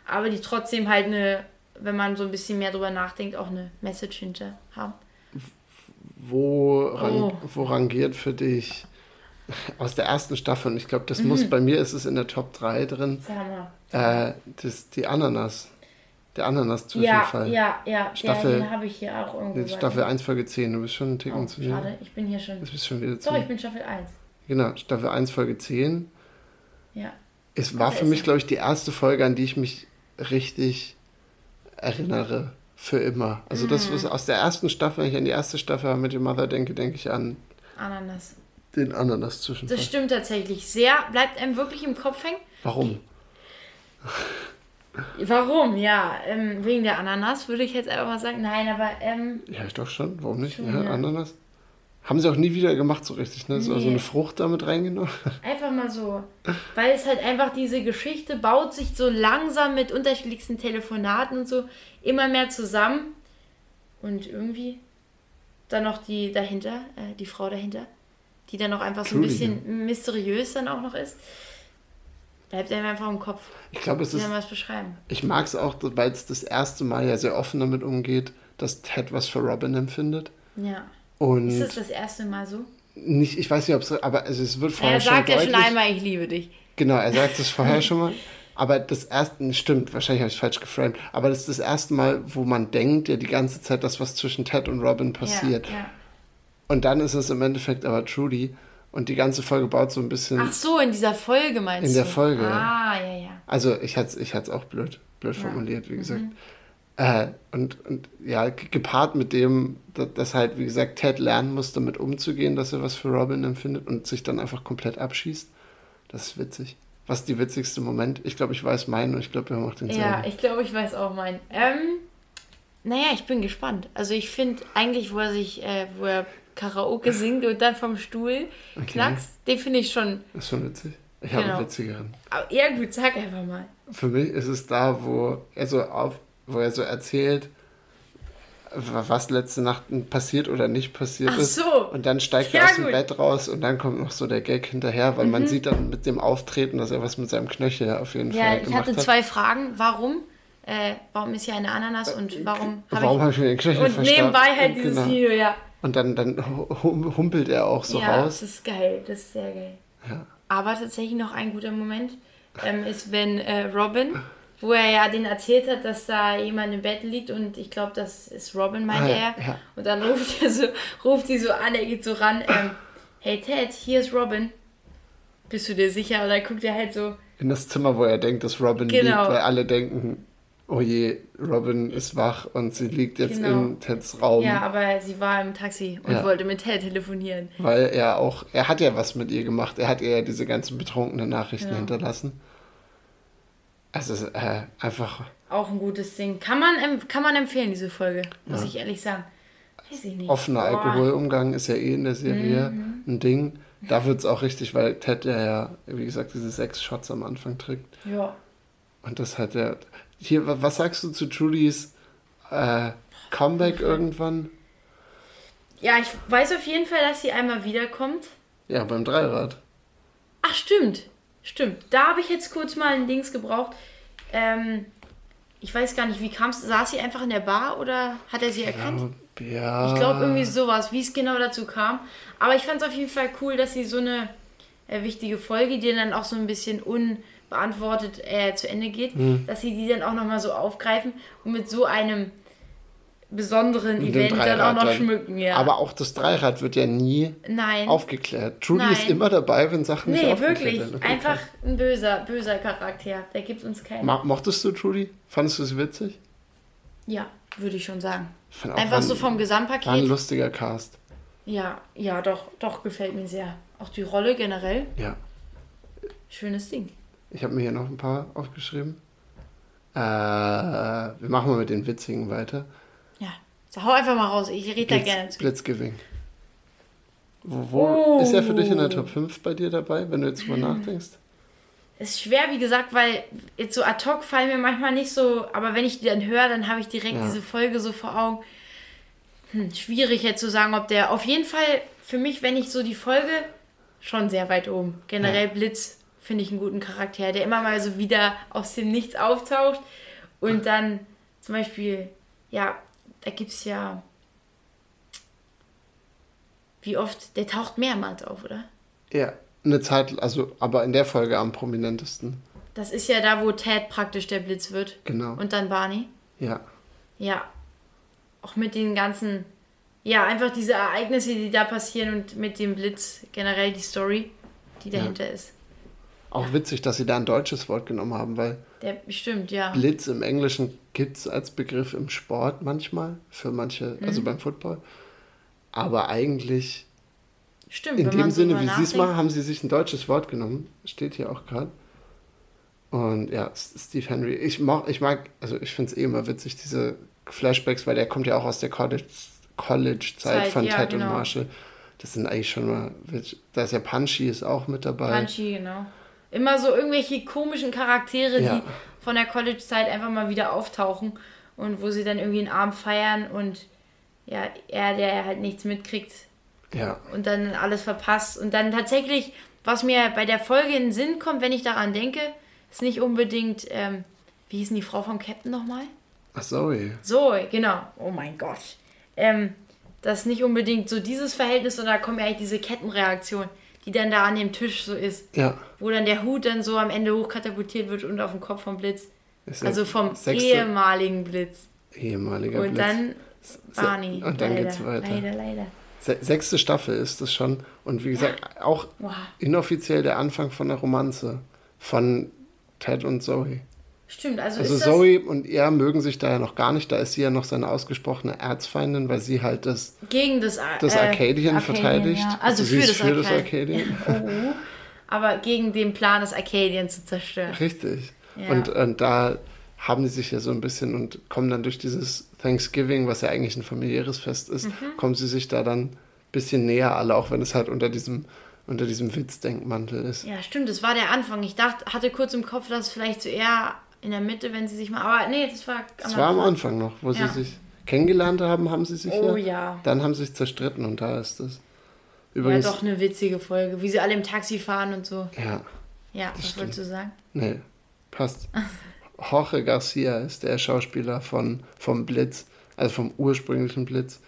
Aber die trotzdem halt eine, wenn man so ein bisschen mehr drüber nachdenkt, auch eine Message hinter haben. Wo, rang, Oh. wo rangiert für dich aus der ersten Staffel? Und ich glaube, das Mhm. muss bei mir ist es in der Top 3 drin. Äh, das, die Ananas. Der Ananas-Zwischenfall. ja, ja. Staffel- ja, den habe ich hier auch irgendwo. Staffel mir. 1, Folge 10. Du bist schon einen Ticken Oh, zu schade, ich bin hier schon. Du bist schon wieder zu Sorry, ich bin Staffel 1. Genau, Staffel 1, Folge 10. Ja. Es war Also für mich, glaube ich, die erste Folge, an die ich mich richtig erinnere. Für immer. Also das Mhm. was aus der ersten Staffel, wenn ich an die erste Staffel mit Your Mother denke, denke ich an Ananas. den Ananas-Zwischenfall. Das stimmt tatsächlich. Sehr, bleibt einem wirklich im Kopf hängen. Warum? Warum? Ja, ähm, wegen der Ananas würde ich jetzt einfach mal sagen. Nein, aber ähm, Ja, ich doch schon. Warum nicht? Schon, Ja, ja. Ananas? Haben sie auch nie wieder gemacht so richtig, ne? Nee. eine Frucht damit reingenommen. Einfach mal so. Weil es halt einfach diese Geschichte baut sich so langsam mit unterschiedlichsten Telefonaten und so immer mehr zusammen. Und irgendwie dann noch die dahinter, äh, die Frau dahinter, die dann auch einfach so ein bisschen mysteriös dann auch noch ist. Bleibt einem einfach im Kopf. Ich glaube, es ist. was beschreiben? Ich mag es auch, weil es das erste Mal ja sehr offen damit umgeht, dass Ted was für Robin empfindet. Ja. Und Ist das das erste Mal so? nicht, ich weiß nicht, ob es, aber also es wird vorher er sagt schon ja deutlich. schon einmal, ich liebe dich. Genau, er sagt es vorher schon mal. Aber das erste, stimmt, wahrscheinlich habe ich es falsch geframed, aber das ist das erste Mal, wo man denkt ja die ganze Zeit, dass was zwischen Ted und Robin passiert. Ja, ja. Und dann ist es im Endeffekt aber Trudy und die ganze Folge baut so ein bisschen. Ach so, in dieser Folge meinst In du? der Folge. Ah, ja, ja. Also ich hatte es ich hat's auch blöd, blöd Ja. formuliert, wie gesagt. Mhm. Äh, und, und ja, ge- gepaart mit dem, dass, halt, wie gesagt, Ted lernen muss, damit umzugehen, dass er was für Robin empfindet und sich dann einfach komplett abschießt. Das ist witzig. Was ist die witzigste Moment? Ich glaube, ich weiß meinen und ich glaube, wir haben auch den Ja, ich glaube, ich weiß auch meinen. Ähm, naja, ich bin gespannt. Also ich finde eigentlich, wo er sich, äh, wo er Karaoke singt und dann vom Stuhl knackst, den finde ich schon. Das ist schon witzig. Ich habe Genau. einen witzigeren. Aber, ja gut, sag einfach mal. Für mich ist es da, wo er so auf, wo er so erzählt, wa- was letzte Nacht passiert oder nicht passiert Ach ist. so. Und dann steigt Ja, er aus dem gut. Bett raus und dann kommt noch so der Gag hinterher, weil man sieht dann mit dem Auftreten, dass er was mit seinem Knöchel auf jeden Ja, Fall ich gemacht hatte hat. zwei Fragen. Warum? Äh, warum ist hier eine Ananas und warum habe Warum ich... habe ich mir den Knöchel Und verstaucht? nebenbei halt Und dieses genau. Video, ja. Und dann, dann hum- humpelt er auch so ja, raus. das ist geil, das ist sehr geil. Ja. Aber tatsächlich noch ein guter Moment ähm, ist, wenn äh, Robin, wo er ja den erzählt hat, dass da jemand im Bett liegt und ich glaube, das ist Robin, meint Ah, er. ja. Und dann ruft er so, ruft die so an, er geht so ran, ähm, hey Ted, hier ist Robin. Bist du dir sicher? Und dann guckt er halt so, In das Zimmer, wo er denkt, dass Robin Genau. liegt, weil alle denken, oh je, Robin ist wach und sie liegt jetzt Genau. in Teds Raum. ja, aber sie war im Taxi und Ja. wollte mit Ted telefonieren. Weil er auch, er hat ja was mit ihr gemacht. Er hat ihr ja diese ganzen betrunkenen Nachrichten Ja. hinterlassen. Also äh, einfach Auch ein gutes Ding. Kann man, kann man empfehlen, diese Folge, muss Ja. ich ehrlich sagen. Weiß ich nicht. offener Boah. Alkoholumgang ist ja eh in der Serie Mhm. ein Ding. Da wird es auch richtig, weil Ted ja, ja, wie gesagt, diese sechs Shots am Anfang trinkt. Ja. Und das hat ja. Hier, wa- was sagst du zu Julys äh, Comeback irgendwann? ja, ich weiß auf jeden Fall, dass sie einmal wiederkommt. Ja, beim Dreirad. Ach, stimmt. Stimmt. Da habe ich jetzt kurz mal ein Dings gebraucht. Ähm, ich weiß gar nicht, wie kam es? Saß sie einfach in der Bar oder hat er sie erkannt? Ja. Ich glaube irgendwie sowas, wie es genau dazu kam. Aber ich fand es auf jeden Fall cool, dass sie so eine äh, wichtige Folge, die dann auch so ein bisschen unbeantwortet äh, zu Ende geht, Hm. dass sie die dann auch nochmal so aufgreifen und mit so einem besonderen Event dann auch noch dann. schmücken. Ja. Aber auch das Dreirad wird ja nie Nein. aufgeklärt. Ist Nein. immer dabei, wenn Sachen nicht nee, aufgeklärt wirklich. werden. Okay, Einfach krass. ein böser, böser Charakter. Der gibt uns keinen. Ma mochtest du Judy? Fandest du es witzig? Ja, würde ich schon sagen. Ich Einfach so vom War ein Gesamtpaket. lustiger Cast. Ja, ja, doch, doch, gefällt mir sehr. Auch die Rolle generell. Ja. Schönes Ding. Ich habe mir hier noch ein paar aufgeschrieben. Äh, wir machen mal mit den witzigen weiter. Ja. So, hau einfach mal raus. Ich rede da Blitz, gerne zu. Blitzgewinn. Wo, wo Oh. ist er für dich in der Top 5 bei dir dabei, wenn du jetzt drüber nachdenkst? Ist schwer, wie gesagt, weil jetzt so ad hoc fallen mir manchmal nicht so, aber wenn ich die dann höre, dann habe ich direkt Ja. diese Folge so vor Augen. Hm, schwierig jetzt zu sagen, ob der auf jeden Fall für mich, wenn ich so die Folge, schon sehr weit oben. Generell Blitz finde ich einen guten Charakter, der immer mal so wieder aus dem Nichts auftaucht und dann zum Beispiel, ja, da gibt es ja. Wie oft? Der taucht mehrmals auf, oder? Ja, eine Zeit, also, aber in der Folge am prominentesten. Das ist ja da, wo Ted praktisch der Blitz wird. Genau. Und dann Barney. Ja. Ja. Auch mit den ganzen, ja, einfach diese Ereignisse, die da passieren und mit dem Blitz generell die Story, die dahinter ist. Auch witzig, dass sie da ein deutsches Wort genommen haben, weil Der bestimmt, ja. Blitz im Englischen gibt es als Begriff im Sport manchmal, für manche, Mhm. also beim Football. Aber eigentlich Stimmt, In dem Sinne, wie Sie es machen, haben Sie sich ein deutsches Wort genommen. Steht hier auch gerade. Und ja, Steve Henry. Ich mag, ich mag also ich finde es eh immer witzig, diese Flashbacks, weil der kommt ja auch aus der College- College-Zeit Zeit, von ja, Ted genau. und Marshall. Das sind eigentlich schon mal. Da ist ja Punchy ist auch mit dabei. Punchy, genau. Immer so irgendwelche komischen Charaktere, Ja. die von der College-Zeit einfach mal wieder auftauchen und wo sie dann irgendwie einen Abend feiern und ja, er, der halt nichts mitkriegt Ja. und dann alles verpasst. Und dann tatsächlich, was mir bei der Folge in den Sinn kommt, wenn ich daran denke, ist nicht unbedingt, ähm, wie hieß denn die Frau vom Captain nochmal? Ach, Zoe. Zoe, genau. Oh mein Gott. Ähm, das ist nicht unbedingt so dieses Verhältnis, sondern da kommt ja eigentlich diese Kettenreaktion, die dann da an dem Tisch so ist. Ja. Wo dann der Hut dann so am Ende hochkatapultiert wird und auf den Kopf vom Blitz. Ja Also vom sechste- ehemaligen Blitz. ehemaliger Und Blitz. dann Barney. und dann leider, geht's weiter. Leider, leider. Se sechste Staffel ist das schon. Und wie gesagt, auch Wow. inoffiziell der Anfang von der Romanze von Ted und Zoe. Stimmt, also, Also. Zoe und er mögen sich da ja noch gar nicht. Da ist sie ja noch seine ausgesprochene Erzfeindin, weil sie halt das, gegen das, Ar- das äh, Arcadian verteidigt. Ja. Also sie für das, für das Arcadian. Arcadian. Oh. Aber gegen den Plan, das Arcadian zu zerstören. Richtig. Ja. Und, und da haben die sich ja so ein bisschen und kommen dann durch dieses Thanksgiving, was ja eigentlich ein familiäres Fest ist, Mhm. kommen sie sich da dann ein bisschen näher alle, auch wenn es halt unter diesem, unter diesem Witzdenkmantel ist. Ja, stimmt, das war der Anfang. Ich dachte, hatte kurz im Kopf, dass es vielleicht so eher in der Mitte, wenn sie sich mal. Aber nee, das war. Das war am Anfang noch, wo Ja. sie sich kennengelernt haben, haben sie sich Oh ja. ja. Dann haben sie sich zerstritten und da ist es. Ja, Übrigens, doch eine witzige Folge, wie sie alle im Taxi fahren und so. ja, Ja, was stimmt. wolltest du sagen? nee, passt. Jorge Garcia ist der Schauspieler von, vom Blitz, also vom ursprünglichen Blitz.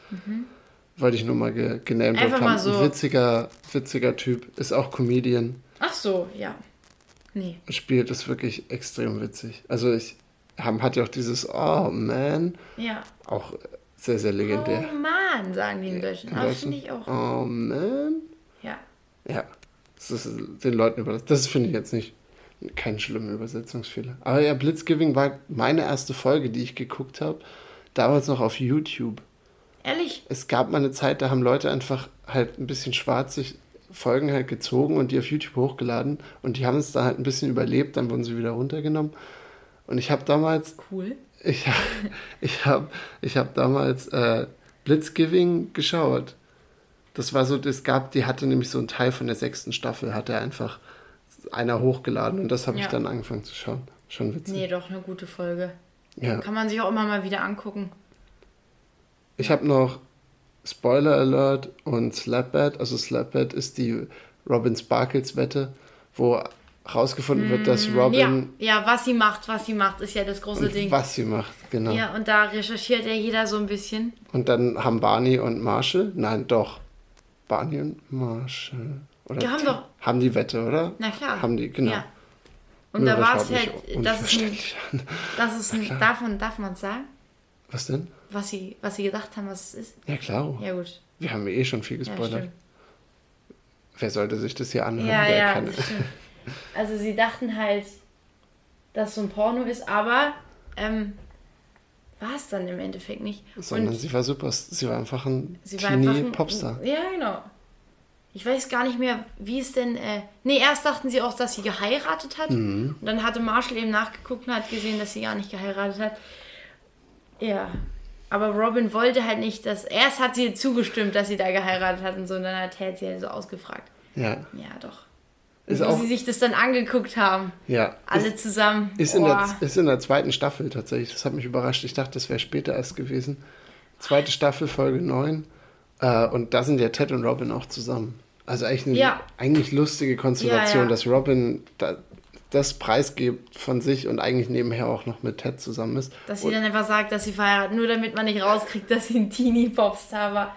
Wollte ich nur mal ge genamed Mhm. Haben. so. Ein witziger, witziger Typ, ist auch Comedian, Ach so, ja. Nee. spielt es wirklich extrem witzig. Also ich haben, hat ja auch dieses Oh man, Ja. auch sehr, sehr legendär. Oh Mann, sagen die im Deutschen. Im Aber Deutschen. finde ich auch. Oh man. Ja. Ja, das ist den Leuten überlassen. Das finde ich jetzt nicht kein schlimmer Übersetzungsfehler. Aber ja, Blitzgiving war meine erste Folge, die ich geguckt habe. Damals noch auf YouTube. Ehrlich? Es gab mal eine Zeit, da haben Leute einfach halt ein bisschen schwarz sich Folgen halt gezogen und die auf YouTube hochgeladen. Und die haben es dann halt ein bisschen überlebt, dann wurden sie wieder runtergenommen. Und ich habe damals Cool. ich, ich habe ich hab damals äh, Blitzgiving geschaut. Das war so, das gab, die hatte nämlich so einen Teil von der sechsten Staffel, hatte einfach einer hochgeladen und das habe ich Ja. dann angefangen zu schauen. Schon witzig. Nee, doch eine gute Folge. Ja. Kann man sich auch immer mal wieder angucken. Ich habe noch Spoiler Alert und Slapbad. Also Slapbad ist die Robin Sparkles Wette, wo rausgefunden wird, dass Ja, Robin ja, was sie macht, was sie macht, ist ja das große Ding. was sie macht, genau. Ja, und da recherchiert ja jeder so ein bisschen. Und dann haben Barney und Marshall, nein, doch, Barney und Marshall. Oder Die haben doch- haben die Wette, oder? Na klar. Haben die, genau. Ja. Und da Nur war es halt, das ist ein, das ist ein, davon darf man sagen, Was denn? Was sie, was sie gedacht haben, was es ist. Ja, klar. Ja, gut. Wir haben eh schon viel Ja, gespoilert. stimmt. Wer sollte sich das hier anhören? Ja, der ja, kann. Also sie dachten halt, dass so ein Porno ist, aber ähm, war es dann im Endeffekt nicht. Sondern Und sie war super. Sie war einfach ein einfach ein Teenie-Popstar. Ja, genau. Ich weiß gar nicht mehr, wie es denn. Äh, nee, erst dachten sie auch, dass sie geheiratet hat. Mhm. Und dann hatte Marshall eben nachgeguckt und hat gesehen, dass sie gar nicht geheiratet hat. Ja. Aber Robin wollte halt nicht, dass. Erst hat sie zugestimmt, dass sie da geheiratet hat und so. Und dann hat Ted sie halt so ausgefragt. Ja, Ja, doch. ist Wo auch. sie sich das dann angeguckt haben. Ja, Alle ist, zusammen. ist, in der, ist in der zweiten Staffel tatsächlich. Das hat mich überrascht. Ich dachte, das wäre später erst gewesen. Zweite Staffel, Folge 9. Äh, und da sind ja Ted und Robin auch zusammen. Also eigentlich eine Ja. eigentlich lustige Konstellation, Ja, ja. dass Robin da, das preisgibt von sich und eigentlich nebenher auch noch mit Ted zusammen ist. Dass sie und, dann einfach sagt, dass sie verheiratet, nur damit man nicht rauskriegt, dass sie ein Teenie-Popstar war.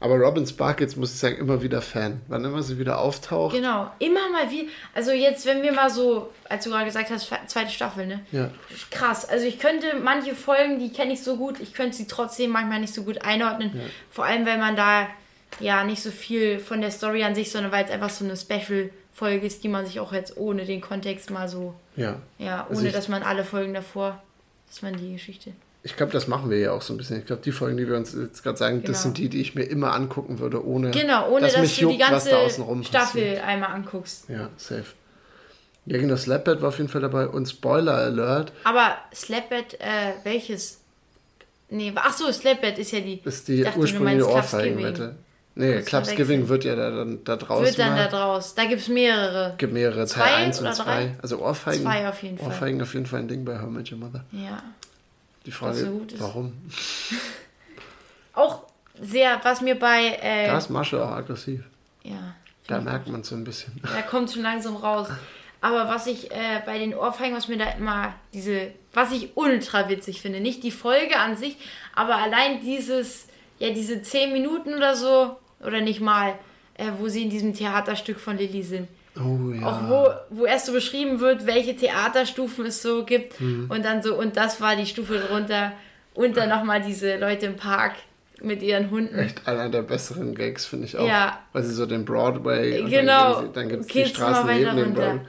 aber Robin Sparkles, muss ich sagen, immer wieder Fan. Wann immer sie wieder auftaucht. Genau, immer mal wie. Also jetzt, wenn wir mal so, als du gerade gesagt hast, zweite Staffel, ne? Ja. Krass. Also ich könnte manche Folgen, die kenne ich so gut, ich könnte sie trotzdem manchmal nicht so gut einordnen. Vor allem, weil man da ja nicht so viel von der Story an sich, sondern weil es einfach so eine Special-Folge ist, die man sich auch jetzt ohne den Kontext mal so, ja. ja, Also ohne ich- dass man alle Folgen davor, dass man die Geschichte. Ich glaube, das machen wir ja auch so ein bisschen. Ich glaube, die Folgen, die wir uns jetzt gerade sagen, das Genau. sind die, die ich mir immer angucken würde, ohne, Genau, ohne dass, mich du die juckt, was ganze da Staffel passiert. einmal anguckst. Ja, safe. Ja, genau, Slapbad war auf jeden Fall dabei und Spoiler Alert Aber Slapbed, äh, welches? Nee, ach so, Slapbed ist ja die. ist die dachte, ursprüngliche. Ohrfeigenwette. Nee, Kurz Clubsgiving wird ja da, dann da draußen. Wird dann mal. da draus. Da gibt es mehrere. gibt mehrere, Zwei Teil 1 und oder 2. drei? Also Ohrfeigen. Zwei auf jeden Fall. Ohrfeigen auf jeden Fall ein Ding bei How Met Your Mother. Ja. Die Frage, ist. warum? Auch sehr, was mir bei. Äh, Da ist Marshall auch aggressiv. ja. Da merkt man so ein bisschen. Da kommt schon langsam raus. Aber was ich äh, bei den Ohrfeigen, was mir da immer diese, was ich ultra witzig finde, nicht die Folge an sich, aber allein dieses, ja, diese zehn Minuten oder so, oder nicht mal, äh, wo sie in diesem Theaterstück von Lilly sind. Oh ja. Auch wo, wo erst so beschrieben wird, welche Theaterstufen es so gibt Mhm. und dann so, und das war die Stufe drunter und dann nochmal diese Leute im Park mit ihren Hunden. Echt einer der besseren Gags, finde ich auch. Ja. Weil sie so den Broadway und Genau. dann, gehen sie- dann gibt es die Straßen neben dem. Broadway.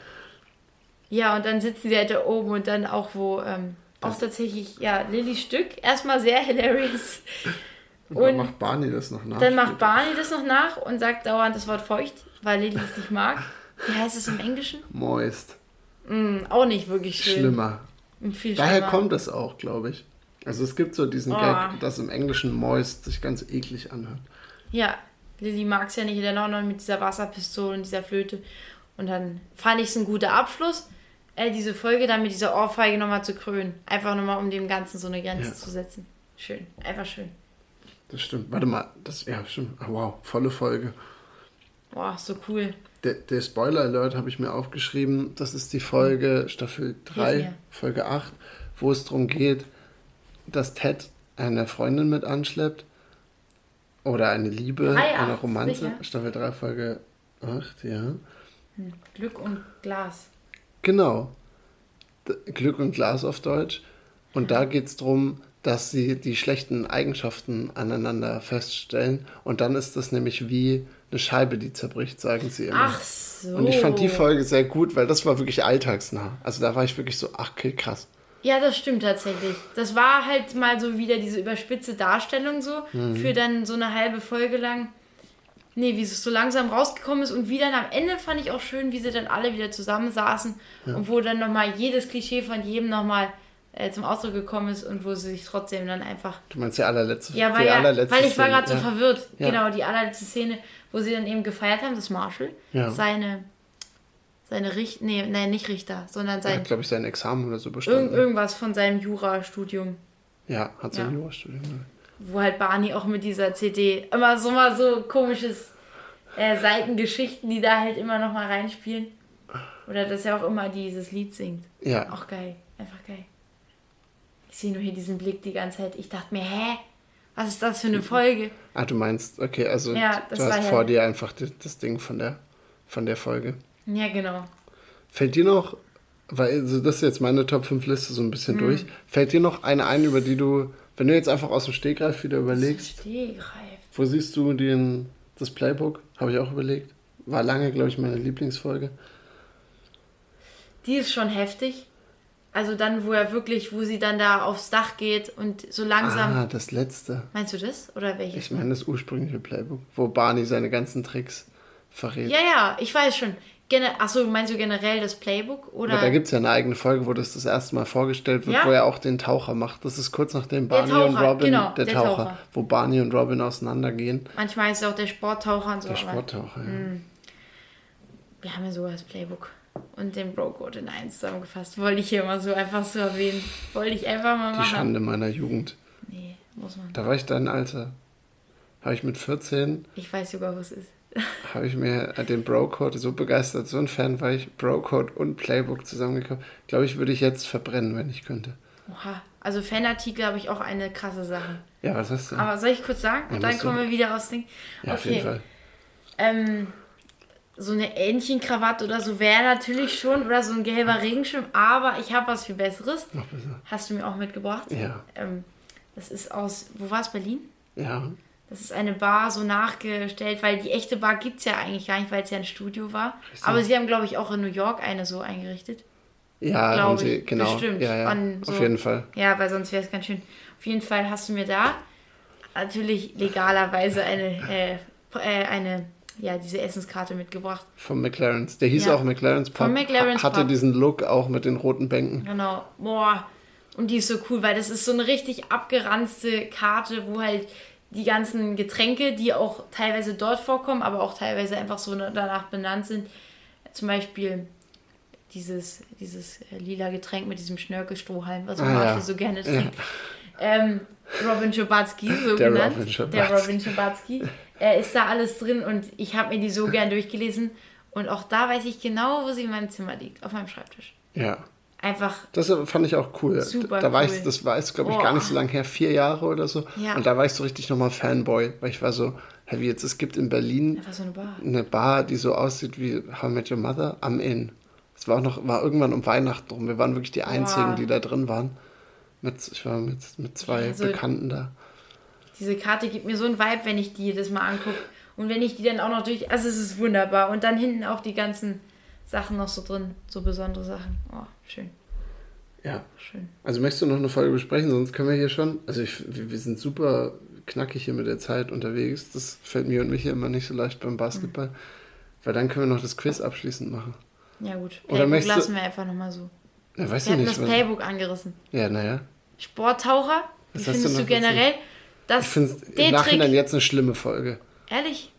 Ja, und dann sitzen sie halt da oben und dann auch, wo ähm, auch tatsächlich, ja, Lillys Stück erstmal sehr hilarious. Und dann Und macht Barney das noch nach. dann macht Barney das noch nach und sagt dauernd das Wort feucht, weil Lilly es nicht mag. Wie heißt es im Englischen? Moist. Hm, auch nicht wirklich schön. Schlimmer. Viel Daher schlimmer. kommt es auch, glaube ich. Also es gibt so diesen Oh. Gag, dass im Englischen Moist sich ganz eklig anhört. Ja, Lilly mag es ja nicht, dann auch noch mit dieser Wasserpistole und dieser Flöte. Und dann fand ich es ein guter Abschluss, äh, diese Folge dann mit dieser Ohrfeige nochmal zu krönen. Einfach nochmal, um dem Ganzen so eine Grenze Ja. zu setzen. Schön, einfach schön. Das stimmt. Warte mal, das ja stimmt. Ah, wow, volle Folge. Boah, so cool. Der, der Spoiler-Alert habe ich mir aufgeschrieben. Das ist die Folge Staffel Hilf 3, mir. Folge 8, wo es darum geht, dass Ted eine Freundin mit anschleppt. Oder eine Liebe, Drei, eine acht, Romanze. sicher? Staffel 3, Folge 8, ja. Glück und Glas. Genau. Glück und Glas auf Deutsch. Und da geht es darum, dass sie die schlechten Eigenschaften aneinander feststellen. Und dann ist das nämlich wie eine Scheibe, die zerbricht, sagen sie immer. Ach so. Und ich fand die Folge sehr gut, weil das war wirklich alltagsnah. Also da war ich wirklich so, ach, okay, krass. Ja, das stimmt tatsächlich. Das war halt mal so wieder diese überspitze Darstellung so Mhm. für dann so eine halbe Folge lang. Nee, wie es so langsam rausgekommen ist und wie dann am Ende fand ich auch schön, wie sie dann alle wieder zusammensaßen und wo dann nochmal jedes Klischee von jedem nochmal äh, zum Ausdruck gekommen ist und wo sie sich trotzdem dann einfach. Du meinst die allerletzte Ja, weil, ja, allerletzte weil ich war gerade so ja. verwirrt. Ja. Genau, die allerletzte Szene, wo sie dann eben gefeiert haben, dass Marshall seine, seine Richter, nee, nein, nicht Richter, sondern Er sein, hat, glaube ich, sein Examen oder so irgend, bestanden. irgendwas von seinem Jurastudium ja, hat sein Ja. Jurastudium. gemacht. wo halt Barney auch mit dieser CD immer so mal so komisches äh, Seitengeschichten, die da halt immer noch mal reinspielen. Oder dass er auch immer dieses Lied singt. Ja, Auch geil, einfach geil. Ich sehe nur hier diesen Blick die ganze Zeit. Ich dachte mir, hä? Was ist das für eine Folge? ah, du meinst, okay, also Ja, du hast ja- vor dir einfach das, das Ding von der, von der Folge. Ja, genau. Fällt dir noch, weil also das ist jetzt meine Top 5 Liste so ein bisschen durch, fällt dir noch eine ein, über die du, wenn du jetzt einfach aus dem Stegreif wieder überlegst, Stehgreif. wo siehst du den, das Playbook? Habe ich auch überlegt. War lange, glaube ich, meine Lieblingsfolge. Die ist schon heftig. Also dann, wo er wirklich, wo sie dann da aufs Dach geht und so langsam. Ah, das letzte. Meinst du das? Oder welches? Ich meine das ursprüngliche Playbook, wo Barney seine ganzen Tricks verrät. Ja, ja, ich weiß schon. Gene Achso, meinst du generell das Playbook? Oder Aber da gibt es ja eine eigene Folge, wo das das erste Mal vorgestellt wird, Ja? wo er auch den Taucher macht. Das ist kurz nachdem Barney und Taucher, Robin, genau, der, der Taucher, Taucher. wo Barney und Robin auseinandergehen. manchmal ist es auch der Sporttaucher und so. Der aber Sporttaucher, ja. Hm. Wir haben ja sogar das Playbook und den Bro-Code in eins zusammengefasst. Wollte ich hier mal so einfach so erwähnen. Wollte ich einfach mal Die machen. Schande meiner Jugend. Nee, muss man. Da war ich dein Alter. Habe ich mit 14, Ich weiß sogar, wo es ist. habe ich mir den Bro-Code so begeistert, so ein Fan war ich, Bro-Code und Playbook zusammengekauft. Glaube ich, würde ich jetzt verbrennen, wenn ich könnte. Oha. Also Fanartikel habe ich auch eine krasse Sache. Ja, was hast du? Aber soll ich kurz sagen? Ja, Und dann kommen wir wieder aus Ding. ja, auf jeden Fall. Ähm, so eine Entchenkrawatte oder so wäre natürlich schon. Oder so ein gelber Regenschirm. Aber ich habe was viel Besseres. Noch besser. Hast du mir auch mitgebracht? Ja. Ähm, das ist aus, wo war es, Berlin? Ja. Das ist eine Bar so nachgestellt, weil die echte Bar gibt es ja eigentlich gar nicht, weil es ja ein Studio war. Aber sie haben, glaube ich, auch in New York eine so eingerichtet. Ja, haben sie, ich, genau. bestimmt. Ja, ja. An Auf so- jeden Fall. Ja, weil sonst wäre es ganz schön. Auf jeden Fall hast du mir da natürlich legalerweise eine, äh, äh, eine, ja, diese Essenskarte mitgebracht. Vom McLaren's. Der hieß Ja. auch McLaren's Pub. Vom McLaren's Hatte Pub. diesen Look auch mit den roten Bänken. Genau. Boah. Und die ist so cool, weil das ist so eine richtig abgeranzte Karte, wo halt die ganzen Getränke, die auch teilweise dort vorkommen, aber auch teilweise einfach so danach benannt sind. Zum Beispiel dieses, dieses äh, lila Getränk mit diesem Schnörkelstrohhalm, was Ah, Marshall ja. so gerne trinkt. Ähm, Robin Schabatsky, so Der genannt. Robin Schabatsky. Der Robin Schabatsky. Äh, ist da alles drin und ich habe mir die so gern durchgelesen. Und auch da weiß ich genau, wo sie in meinem Zimmer liegt, auf meinem Schreibtisch. Ja. Einfach, Das fand ich auch cool. Super da war cool. ich, das war jetzt, glaube ich, Boah. gar nicht so lange her, vier Jahre oder so. Ja. Und da war ich so richtig nochmal Fanboy, weil ich war so, hey, wie jetzt, es gibt in Berlin so eine Bar. eine Bar, die so aussieht wie How I Met Your Mother am Inn. Es war auch noch, war irgendwann um Weihnachten rum. Wir waren wirklich die einzigen, die da drin waren. Mit, ich war mit, mit zwei Ja, so- Bekannten da. Diese Karte gibt mir so einen Vibe, wenn ich die jedes Mal angucke. Und wenn ich die dann auch noch durch. Also, es ist wunderbar. Und dann hinten auch die ganzen Sachen noch so drin. So besondere Sachen. Oh, schön. Ja. Schön. Also möchtest du noch eine Folge besprechen, sonst können wir hier schon. Also ich, wir, sind super knackig hier mit der Zeit unterwegs. Das fällt mir und mich immer nicht so leicht beim Basketball. Weil dann können wir noch das Quiz abschließend machen. Ja, gut. Oder Playbook möchtest du- lassen wir einfach nochmal so. Ja, weißt Wir du hatten nicht. das was- Playbook angerissen. Ja, naja. Sporttaucher. Wie du findest du noch generell? Das, Ich finde es im Nachhinein Trick. jetzt eine schlimme Folge. Ehrlich?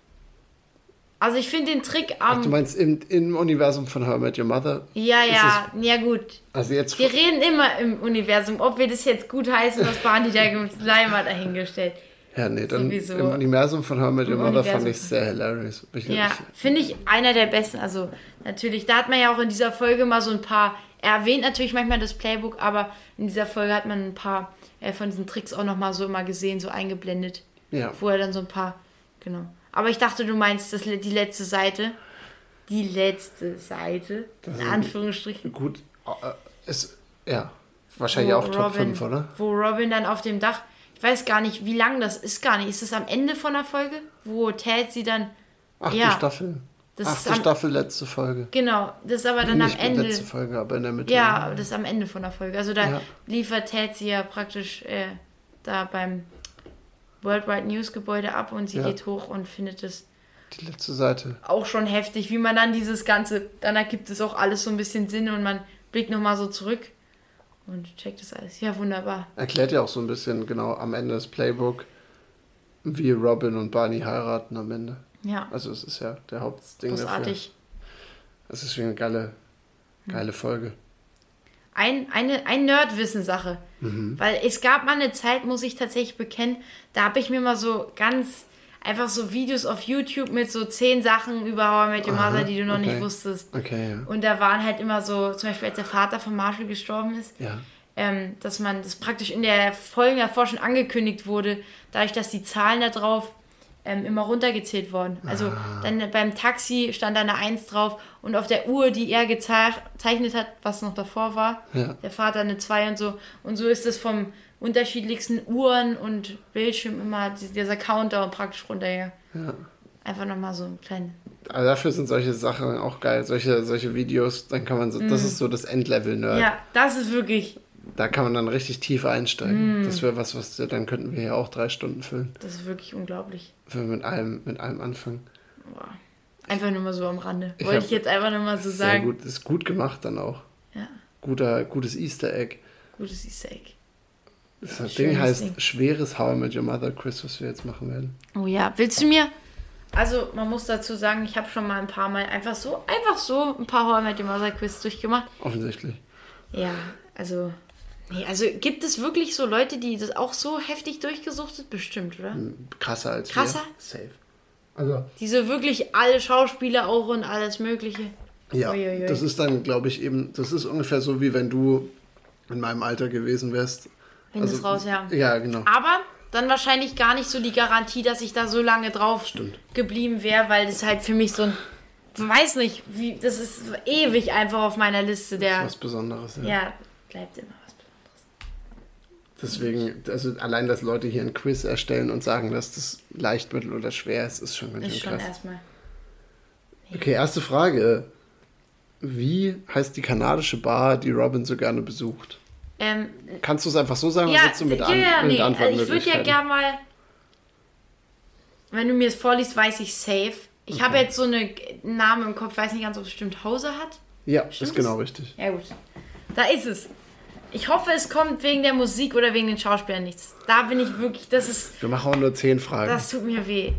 Also, ich finde den Trick Ach, am. du meinst im, im Universum von How I Met Your Mother? ja, ja. Ja, gut. Also jetzt. Wir reden immer im Universum. Ob wir das jetzt gut heißen, was Barney da Leimer dahingestellt. Ja, nee, dann sowieso. im Universum von How I Met Your Mother fand ich sehr hilarious. Ich, Ja, finde ich einer der besten. Also natürlich, da hat man ja auch in dieser Folge mal so ein paar, er erwähnt natürlich manchmal das Playbook, aber in dieser Folge hat man ein paar äh, von diesen Tricks auch nochmal so immer gesehen, so eingeblendet, ja. wo er dann so ein paar, genau. Aber ich dachte, du meinst das, die letzte Seite. Die letzte Seite, in ist- Anführungsstrichen. Gut. äh, Ist, ja. Wahrscheinlich wo auch Top 5, oder? Wo Robin dann auf dem Dach, ich weiß gar nicht, wie lang das ist, gar nicht. Ist das am Ende von der Folge, wo Ted sie dann, Achte Ja. Staffel. Das Achte am- Staffel, letzte Folge. genau, das ist aber dann Nicht am Ende. letzte Folge, aber in der Mitte. Ja, das ist am Ende von der Folge. Also da Ja. liefert Ted sie ja praktisch äh, da beim Worldwide News Gebäude ab und sie Ja. geht hoch und findet es Die letzte Seite. auch schon heftig, wie man dann dieses Ganze, dann ergibt es auch alles so ein bisschen Sinn und man blickt nochmal so zurück und checkt das alles. Ja, wunderbar. Erklärt ja auch so ein bisschen genau am Ende das Playbook, wie Robin und Barney heiraten am Ende. Ja, Also es ist ja der Hauptding dafür. großartig. Es ist wie eine geile, geile Folge. Ein, eine ein Nerdwissen-Sache. Mhm. Weil es gab mal eine Zeit, muss ich tatsächlich bekennen, da habe ich mir mal so ganz einfach so Videos auf YouTube mit so zehn Sachen über How I Met Your Aha, Mother, die du noch okay. nicht wusstest. Okay, ja. Und da waren halt immer so, zum Beispiel als der Vater von Marshall gestorben ist, Ja. ähm, dass man das praktisch in der Folge davor schon angekündigt wurde, dadurch, dass die Zahlen da drauf ähm, immer runtergezählt wurden. Also Ah. dann beim Taxi stand da eine Eins drauf und auf der Uhr, die er gezeichnet hat, was noch davor war, Ja. der Vater eine 2 und so. Und so ist es vom unterschiedlichsten Uhren und Bildschirm immer die- dieser Countdown praktisch runtergegangen. Ja. Einfach nochmal so ein kleines. Also dafür sind solche Sachen auch geil. Solche, solche Videos, dann kann man so, das ist so das Endlevel-Nerd. Mhm. Ja, das ist wirklich, Da kann man dann richtig tief einsteigen. Mhm. Das wäre was, was dann könnten wir ja auch drei Stunden füllen. das ist wirklich unglaublich. Wenn wir mit allem, mit allem anfangen. Boah. Einfach nur mal so am Rande. Ich Wollte ich jetzt einfach nur mal so Sehr sagen. gut. Ist gut gemacht dann auch. Ja, Guter, gutes Easter Egg. gutes Easter Egg. Das Schönes Ding heißt Ding. schweres How I Met Your Mother Quiz, was wir jetzt machen werden. Oh ja, willst du mir. Also, man muss dazu sagen, ich habe schon mal ein paar Mal einfach so, einfach so ein paar How I Met Your Mother Quiz durchgemacht. Offensichtlich. Ja, also. Nee, also gibt es wirklich so Leute, die das auch so heftig durchgesuchtet? Bestimmt, oder? Krasser als Krasser? wir. Safe. Also, Die so wirklich alle Schauspieler auch und alles Mögliche. ja. Uiuiui. Das ist dann, glaube ich, eben, das ist ungefähr so, wie wenn du in meinem Alter gewesen wärst. Wenn Also, das raus, ja. Ja, genau. Aber dann wahrscheinlich gar nicht so die Garantie, dass ich da so lange drauf Stimmt. geblieben wäre, weil das halt für mich so ein. Weiß nicht, wie. Das ist ewig einfach auf meiner Liste der. Was Besonderes, ja. Ja, bleibt immer Deswegen, also allein, dass Leute hier ein Quiz erstellen und sagen, dass das leicht, mittel oder schwer ist, ist schon ganz Ist schön schon krass. erstmal. Okay, erste Frage. Wie heißt die kanadische Bar, die Robin so gerne besucht? Ähm, Kannst du es einfach so sagen ja, oder willst du mit, ja, an, ja, mit nee. Also ich würde ja gerne mal. Wenn du mir es vorliest, weiß ich safe. Ich habe jetzt so eine einen Namen im Kopf, weiß nicht ganz, ob es bestimmt Hause hat. Ja, Stimmt ist genau richtig. Ja, gut. Da ist es. Ich hoffe, es kommt wegen der Musik oder wegen den Schauspielern nichts. Da bin ich wirklich, das ist, Wir machen auch nur zehn Fragen. das tut mir weh.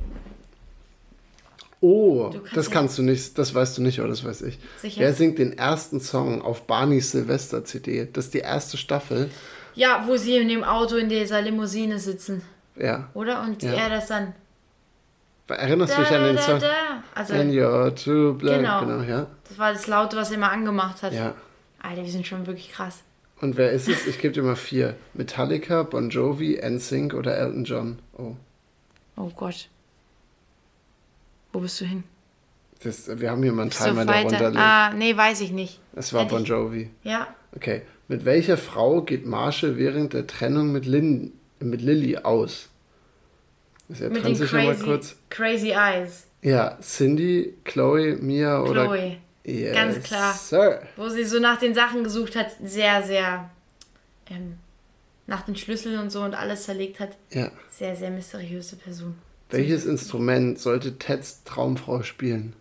oh, kannst das ja- kannst du nicht, das weißt du nicht, oder das weiß ich. Sicher? Wer singt den ersten Song auf Barneys Silvester-CD? Das ist die erste Staffel. Ja, wo sie in dem Auto in dieser Limousine sitzen, Ja. oder? Und Ja. er das dann. Erinnerst du dich an den da, Song? da. Also, And you're too black. Genau. Genau, ja. das war das Laute, was er immer angemacht hat. Ja. Alter, wir sind schon wirklich krass. Und wer ist es? Ich gebe dir mal vier. Metallica, Bon Jovi, NSYNC oder Elton John. Oh. Oh Gott. Wo bist du hin? Das, wir haben hier mal einen Timer, weiter. runterlädt. Ah, nee, weiß ich nicht. Es war hätte Bon ich- Jovi. Ja. Okay. Mit welcher Frau geht Marshall während der Trennung mit, Lin, mit Lilly aus? Er Mit trennt sich nochmal crazy, kurz. crazy Eyes. Ja, Cindy, Chloe, Mia oder. Yes, Ganz klar. Sir. Wo sie so nach den Sachen gesucht hat, sehr, sehr ähm, nach den Schlüsseln und so und alles zerlegt hat. Ja. Sehr, sehr mysteriöse Person. Welches Instrument sollte Teds Traumfrau spielen?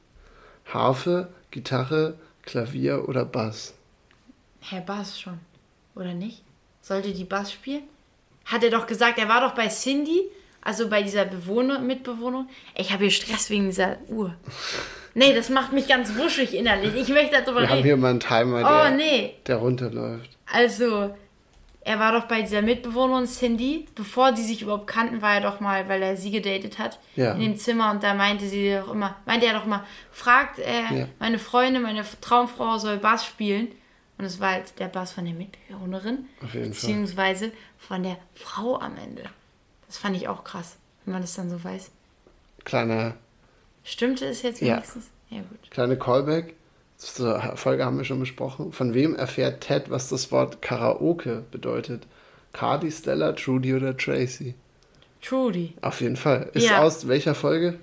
Harfe, Gitarre, Klavier oder Bass? Herr Bass schon. Oder nicht? Sollte die Bass spielen? Hat er doch gesagt, er war doch bei Cindy, also bei dieser Bewohner, Mitbewohnerin. Ich habe hier Stress wegen dieser Uhr. Nee, das macht mich ganz wuschig innerlich. Ich möchte darüber Wir haben hier mal einen Timer, Oh, der, nee. der runterläuft. Also, er war doch bei dieser Mitbewohnerin Cindy. Bevor die sich überhaupt kannten, war er doch mal, weil er sie gedatet hat, Ja. in dem Zimmer. Und da meinte sie doch immer, meinte er doch immer, fragt äh, Ja. meine Freundin, meine Traumfrau soll Bass spielen. Und es war halt der Bass von der Mitbewohnerin, Auf jeden Fall. beziehungsweise von der Frau am Ende. Das fand ich auch krass, wenn man das dann so weiß. Kleiner, Stimmte es jetzt Ja. wenigstens? Ja, gut. kleine Callback. Zur Folge haben wir schon besprochen. Von wem erfährt Ted, was das Wort Karaoke bedeutet? Cardi, Stella, Trudy oder Tracy? Trudy. Auf jeden Fall. Ist Ja. aus welcher Folge?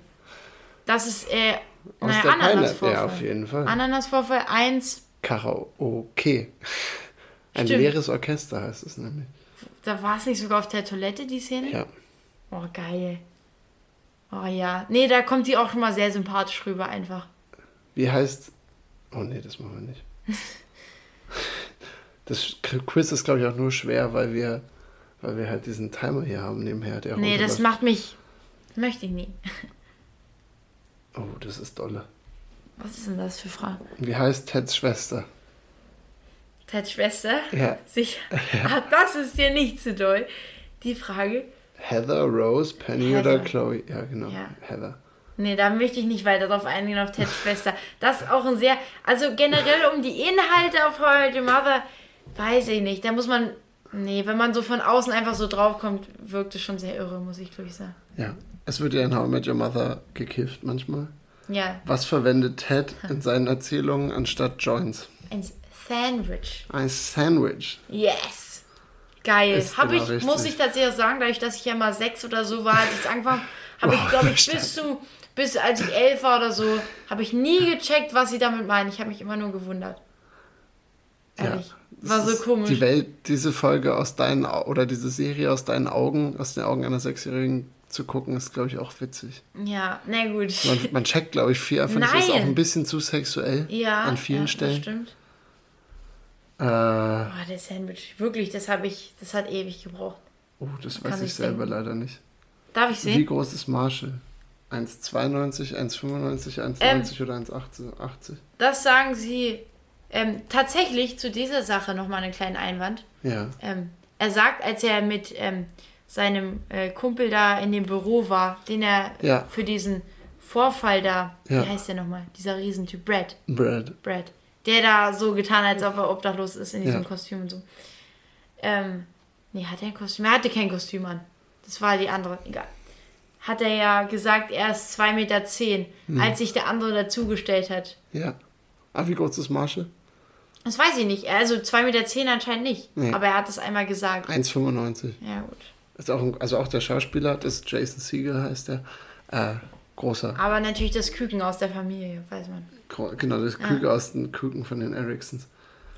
Das ist, äh, Aus naja, der. Ananasvorfall. Ja, auf jeden Fall. Ananasvorfall 1 Karaoke. Ein Stimmt. leeres Orchester heißt es nämlich. Da war es nicht sogar auf der Toilette, die Szene? Ja. Oh, geil. Oh ja. Nee, da kommt die auch schon mal sehr sympathisch rüber einfach. Wie heißt. Oh nee, das machen wir nicht. Das Quiz ist, glaube ich, auch nur schwer, weil wir, weil wir halt diesen Timer hier haben nebenher. Der Nee, das macht mich. Möchte ich nie. Oh, das ist dolle. Was ist denn das für Frage? Wie heißt Teds Schwester? Teds Schwester? Ja. Sicher. Ach, das ist dir nicht zu doll. Die Frage. Heather, Rose, Penny Heather. oder Chloe? Ja, genau. Ja. Heather. Nee, da möchte ich nicht weiter drauf eingehen, auf Teds Schwester. Das ist auch ein sehr. Also generell um die Inhalte auf How I Mother, weiß ich nicht. Da muss man. Nee, wenn man so von außen einfach so draufkommt, wirkt es schon sehr irre, muss ich glaube ich sagen. Ja. Es wird ja in How I Met Your Mother gekifft manchmal. Ja, Was verwendet Ted in seinen Erzählungen anstatt Joints? ein Sandwich. Ein Sandwich. Yes! Geil. Habe genau ich, muss ich tatsächlich sagen, dadurch, dass ich ja mal sechs oder so war, als ich angefangen habe, ich glaube ich bis zu, bis als ich elf war oder so, habe ich nie gecheckt, was sie damit meinen. Ich habe mich immer nur gewundert. Ehrlich. War Das so komisch. Die Welt, diese Folge aus deinen oder diese Serie aus deinen Augen, aus den Augen einer Sechsjährigen zu gucken, ist, glaube ich, auch witzig. Ja, na gut. Man, man checkt, glaube ich, viel einfach nicht. Ist auch Nein. ein bisschen zu sexuell ja, an vielen ja, Das Stellen. stimmt. Äh, Oh, der Sandwich. Wirklich, das habe ich, das hat ewig gebraucht. oh, das Kann weiß ich selber denken. leider nicht. Darf ich Wie sehen? groß ist Marshall? 1,92, 1,95, 1,90 Ähm. oder 1,80? Das sagen sie ähm, tatsächlich zu dieser Sache nochmal einen kleinen Einwand. Ja. Ähm, er sagt, als er mit ähm, seinem äh, Kumpel da in dem Büro war, den er Ja. für diesen Vorfall da, Ja. wie heißt der nochmal? Dieser Riesentyp, Brad. Brad. Brad. Der da so getan hat, als ob er obdachlos ist in diesem Ja. Kostüm und so. Ähm, nee, hat er ein Kostüm? Er hatte kein Kostüm an. Das war die andere, egal. Hat er ja gesagt, er ist 2,10 Meter, zehn, Hm. als sich der andere dazugestellt hat. Ja. Ah, wie groß ist Marshall? Das weiß ich nicht. Also 2,10 Meter zehn anscheinend nicht. Nee. Aber er hat es einmal gesagt. 1,95. Ja, gut. Ist auch also auch der Schauspieler, das ist Jason Segel heißt der. Äh, großer. Aber natürlich das Küken aus der Familie, weiß man. Genau, das Küken aus den Küken von den Ericssons.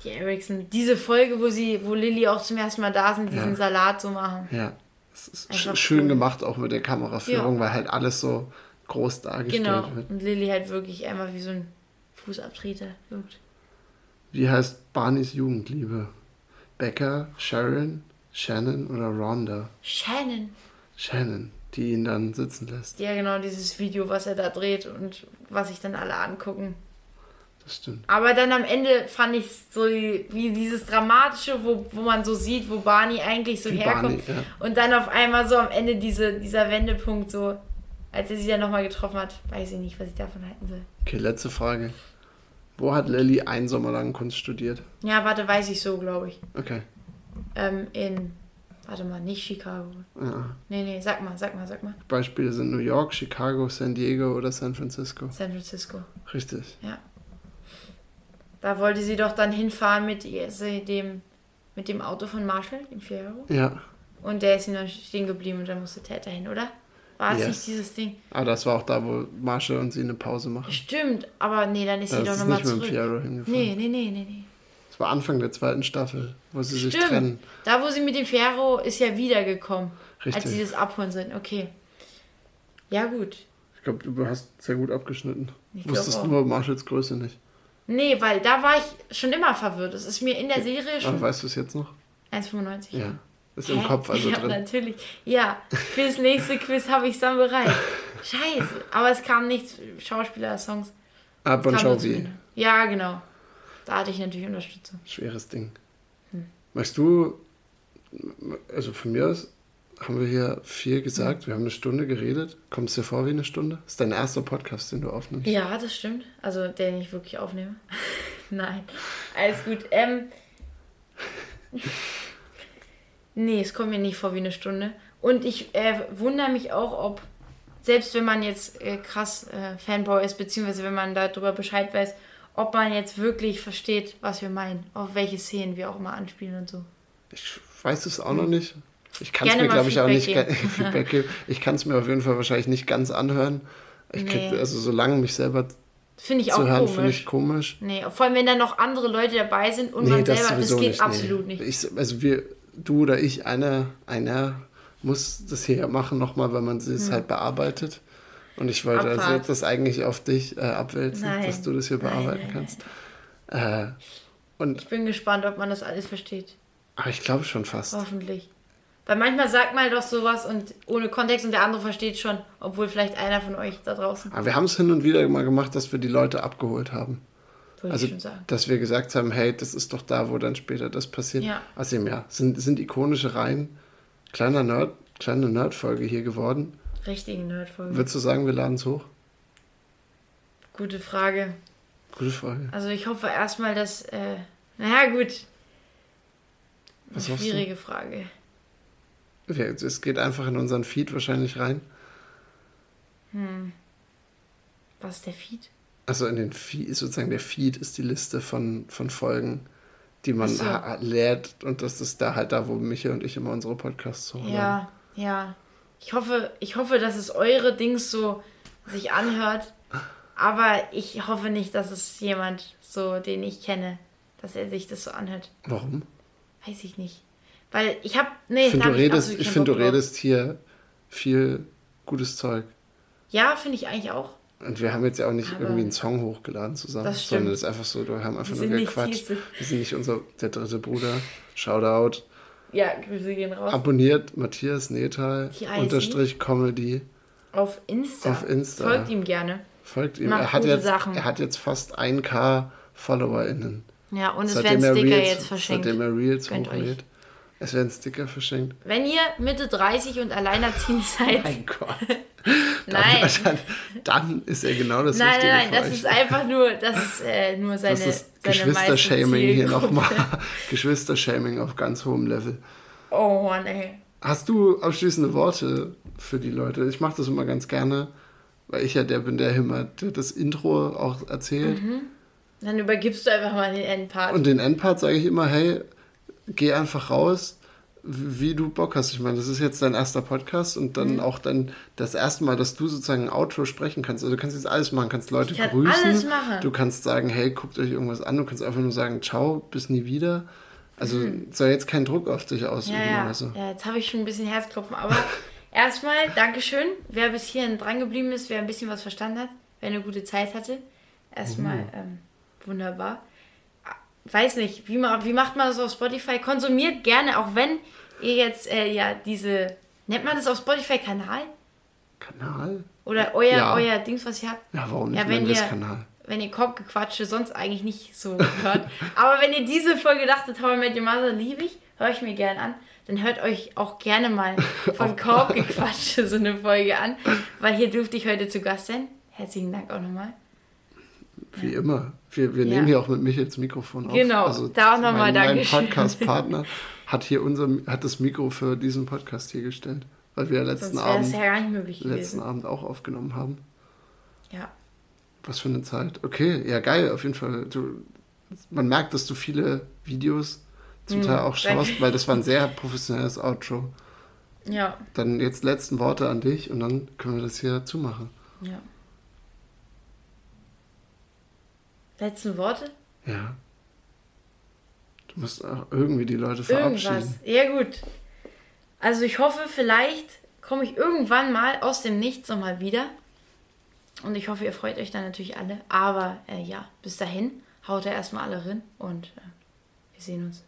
Die Ericsson. Diese Folge, wo sie, wo Lilly auch zum ersten Mal da sind, diesen Ja. Salat so machen. Ja. Es ist Einfach schön cool. gemacht, auch mit der Kameraführung, weil halt alles so groß dargestellt Genau. wird. Und Lilly halt wirklich einmal wie so ein Fußabtreter wirkt. Wie heißt Barneys Jugendliebe? Becca, Sharon, Shannon oder Rhonda. Shannon. Shannon, die ihn dann sitzen lässt. Ja, genau, dieses Video, was er da dreht und was sich dann alle angucken. Das stimmt. Aber dann am Ende fand ich so die, wie dieses Dramatische, wo, wo man so sieht, wo Barney eigentlich so Wie herkommt. Barney, Und dann auf einmal so am Ende diese, dieser Wendepunkt, so als er sie dann nochmal getroffen hat, weiß ich nicht, was ich davon halten soll. Okay, letzte Frage. Wo hat Lilly einen Sommer lang Kunst studiert? Ja, warte, weiß ich so, glaube ich. Okay. Ähm, in, warte mal, nicht Chicago. Ja. Nee, nee, sag mal, sag mal, sag mal. Beispiele sind New York, Chicago, San Diego oder San Francisco. San Francisco. Richtig. Ja. Da wollte sie doch dann hinfahren mit dem, mit dem Auto von Marshall, dem Fiero. Ja. Und der ist ihm dann stehen geblieben und dann musste Täter hin, oder? War es Yes. nicht dieses Ding? Ah, das war auch da, wo Marshall und sie eine Pause machen. Stimmt, aber nee, dann ist Da sie doch nochmal nicht mit dem zurück. Fiero hingefahren. Nee, nee, nee, nee, nee. Das war Anfang der zweiten Staffel, wo sie sich Stimmt. trennen. Da, wo sie mit dem Fiero ist ja wiedergekommen. Richtig. Als sie das abholen sind. Okay. Ja, gut. Ich glaube, du hast sehr gut abgeschnitten. Ich Du wusstest auch. nur Marshalls Größe nicht. Nee, weil da war ich schon immer verwirrt. Das ist mir in der Serie Aber schon weißt du es jetzt noch? 1,95. Ja. Ist im Hä? Kopf also ja, drin. natürlich. Ja, fürs nächste Quiz habe ich es dann bereit. Scheiße. Aber es kam nichts Schauspieler-Songs. Ah, nur Jovi. zu- Ja, genau. Da hatte ich natürlich Unterstützung. Schweres Ding. Hm. Möchtest du, also von mir aus, haben wir hier viel gesagt. Wir haben eine Stunde geredet. Kommt es dir vor wie eine Stunde? ist dein erster Podcast, den du aufnimmst. Ja, das stimmt. Also, den ich wirklich aufnehme. Nein. Alles gut. Ähm. Nee, es kommt mir nicht vor wie eine Stunde. Und ich äh, wundere mich auch, ob, selbst wenn man jetzt äh, krass äh, Fanboy ist, beziehungsweise wenn man darüber Bescheid weiß, ob man jetzt wirklich versteht, was wir meinen, auf welche Szenen wir auch immer anspielen und so. Ich weiß es auch noch nicht. Ich kann es mir, glaube ich, auch nicht Feedback ge- Feedback geben. Ich kann es mir auf jeden Fall wahrscheinlich nicht ganz anhören. Ich krieg, Nee. also solange mich selber Finde ich zu auch hören, finde ich komisch. Nee, vor allem wenn da noch andere Leute dabei sind und man selber, das geht absolut nee. nicht. Ich, also wir, du oder ich, einer, einer muss das hier machen nochmal, weil man es halt bearbeitet. Und ich wollte also Abfahrt. das eigentlich auf dich äh, abwälzen, Nein. dass du das hier Nein, bearbeiten nein, kannst. Äh, und Ich bin gespannt, ob man das alles versteht. aber ich glaube schon fast. Hoffentlich. Weil manchmal sagt man doch sowas und ohne Kontext und der andere versteht schon, obwohl vielleicht einer von euch da draußen, Aber wir haben es hin und wieder mal gemacht, dass wir die Leute abgeholt haben. würde Also, ich schon sagen. dass wir gesagt haben, hey, das ist doch da, wo dann später das passiert. Ja. Also ja, sind, sind ikonische Reihen. Kleiner Nerd, kleine Nerd-Folge hier geworden. Richtige Nerdfolge. Würdest du sagen, wir laden es hoch? Gute Frage. Gute Frage. Also ich hoffe erstmal, dass, äh, naja gut, Was eine du? schwierige Frage. Ja, es geht einfach in unseren Feed wahrscheinlich rein. Was ist der Feed? Also in den Feed, sozusagen der Feed ist die Liste von, von Folgen, die man so. lädt und das ist da halt da, wo Michael und ich immer unsere Podcasts hochladen. Ja, ja. Ich hoffe, ich hoffe, dass es eure Dings so sich anhört. Aber ich hoffe nicht, dass es jemand so, den ich kenne, dass er sich das so anhört. Warum? Weiß ich nicht. Weil ich hab, nee, Ich finde, du redest, ich find, du redest hier viel gutes Zeug. Ja, finde ich eigentlich auch. Und wir haben jetzt ja auch nicht Aber- irgendwie einen Song hochgeladen zusammen, Das sondern es ist einfach so, wir haben einfach Wir nur gequatscht. Wir sind nicht unser, der dritte Bruder. Shoutout. Ja, Grüße gehen raus. Abonniert Matthias Netal, unterstrich Comedy. Auf Insta. Auf Insta. Folgt ihm gerne. Folgt ihm. Macht Er hat, jetzt, Sachen. er hat jetzt fast 1k FollowerInnen. Ja, und es werden er Sticker Reels- jetzt verschenkt. Seitdem er Reels euch. hochlädt. Es werden Sticker verschenkt. Wenn ihr Mitte 30 und alleinerziehend seid. Mein Gott. Nein. Dann, dann ist er genau das Nein, Richtige nein, nein, das euch. ist einfach nur, das ist äh, nur seine, Das ist Geschwistershaming hier nochmal. Geschwistershaming auf ganz hohem Level. Oh Mann, ey. Hast du abschließende Worte für die Leute? Ich mache das immer ganz gerne, weil ich ja der bin, der immer der das Intro auch erzählt. Mhm. Dann übergibst du einfach mal den Endpart. Und den Endpart sage ich immer, hey, geh einfach raus, wie du Bock hast. Ich meine, das ist jetzt dein erster Podcast und Mhm. dann auch dann das erste Mal, dass du sozusagen ein Outro sprechen kannst. Also du kannst jetzt alles machen, kannst Leute kann grüßen. alles machen. Du kannst sagen, hey, guckt euch irgendwas an. Du kannst einfach nur sagen, ciao, bis nie wieder. Also soll jetzt kein Druck auf dich ausüben Mhm. ja, ja. oder so. ja, jetzt habe ich schon ein bisschen Herzklopfen. Aber erstmal, Dankeschön. Wer bis hierhin dran geblieben ist, wer ein bisschen was verstanden hat, wer eine gute Zeit hatte. Erstmal Mhm. ähm, wunderbar. Weiß nicht, wie, ma, wie macht man das auf Spotify? Konsumiert gerne, auch wenn ihr jetzt äh, ja diese, nennt man das auf Spotify Kanal? Kanal? Oder euer, Ja. euer Dings, was ihr habt? Ja, warum nicht? Ja, wenn ihr, Kanal. wenn ihr Korbgequatsche sonst eigentlich nicht so hört. Aber wenn ihr diese Folge dachtet, How I Met Your Mother liebe ich, höre ich mir gerne an, dann hört euch auch gerne mal von Korbgequatsche so eine Folge an, weil hier durfte ich heute zu Gast sein. Herzlichen Dank auch nochmal. Wie immer. Wir, wir Ja. nehmen hier auch mit Michels Mikrofon auf. Genau, da auch nochmal mein, mein. Podcast-Partner hat hier unser, hat das Mikro für diesen Podcast hier gestellt, weil wir letzten Abend, ja letzten gewesen. Abend auch aufgenommen haben. Ja. Was für eine Zeit. Okay, ja geil, auf jeden Fall. Du, man merkt, dass du viele Videos zum Teil auch danke. schaust, weil das war ein sehr professionelles Outro. Ja, Dann jetzt letzten Worte an dich und dann können wir das hier zumachen. ja. Letzten Worte? Ja. Du musst auch irgendwie die Leute verabschieden. Irgendwas. Ja, gut. Also ich hoffe, vielleicht komme ich irgendwann mal aus dem Nichts nochmal wieder. Und ich hoffe, ihr freut euch dann natürlich alle. Aber äh, ja, bis dahin, haut er erstmal alle rein und äh, wir sehen uns.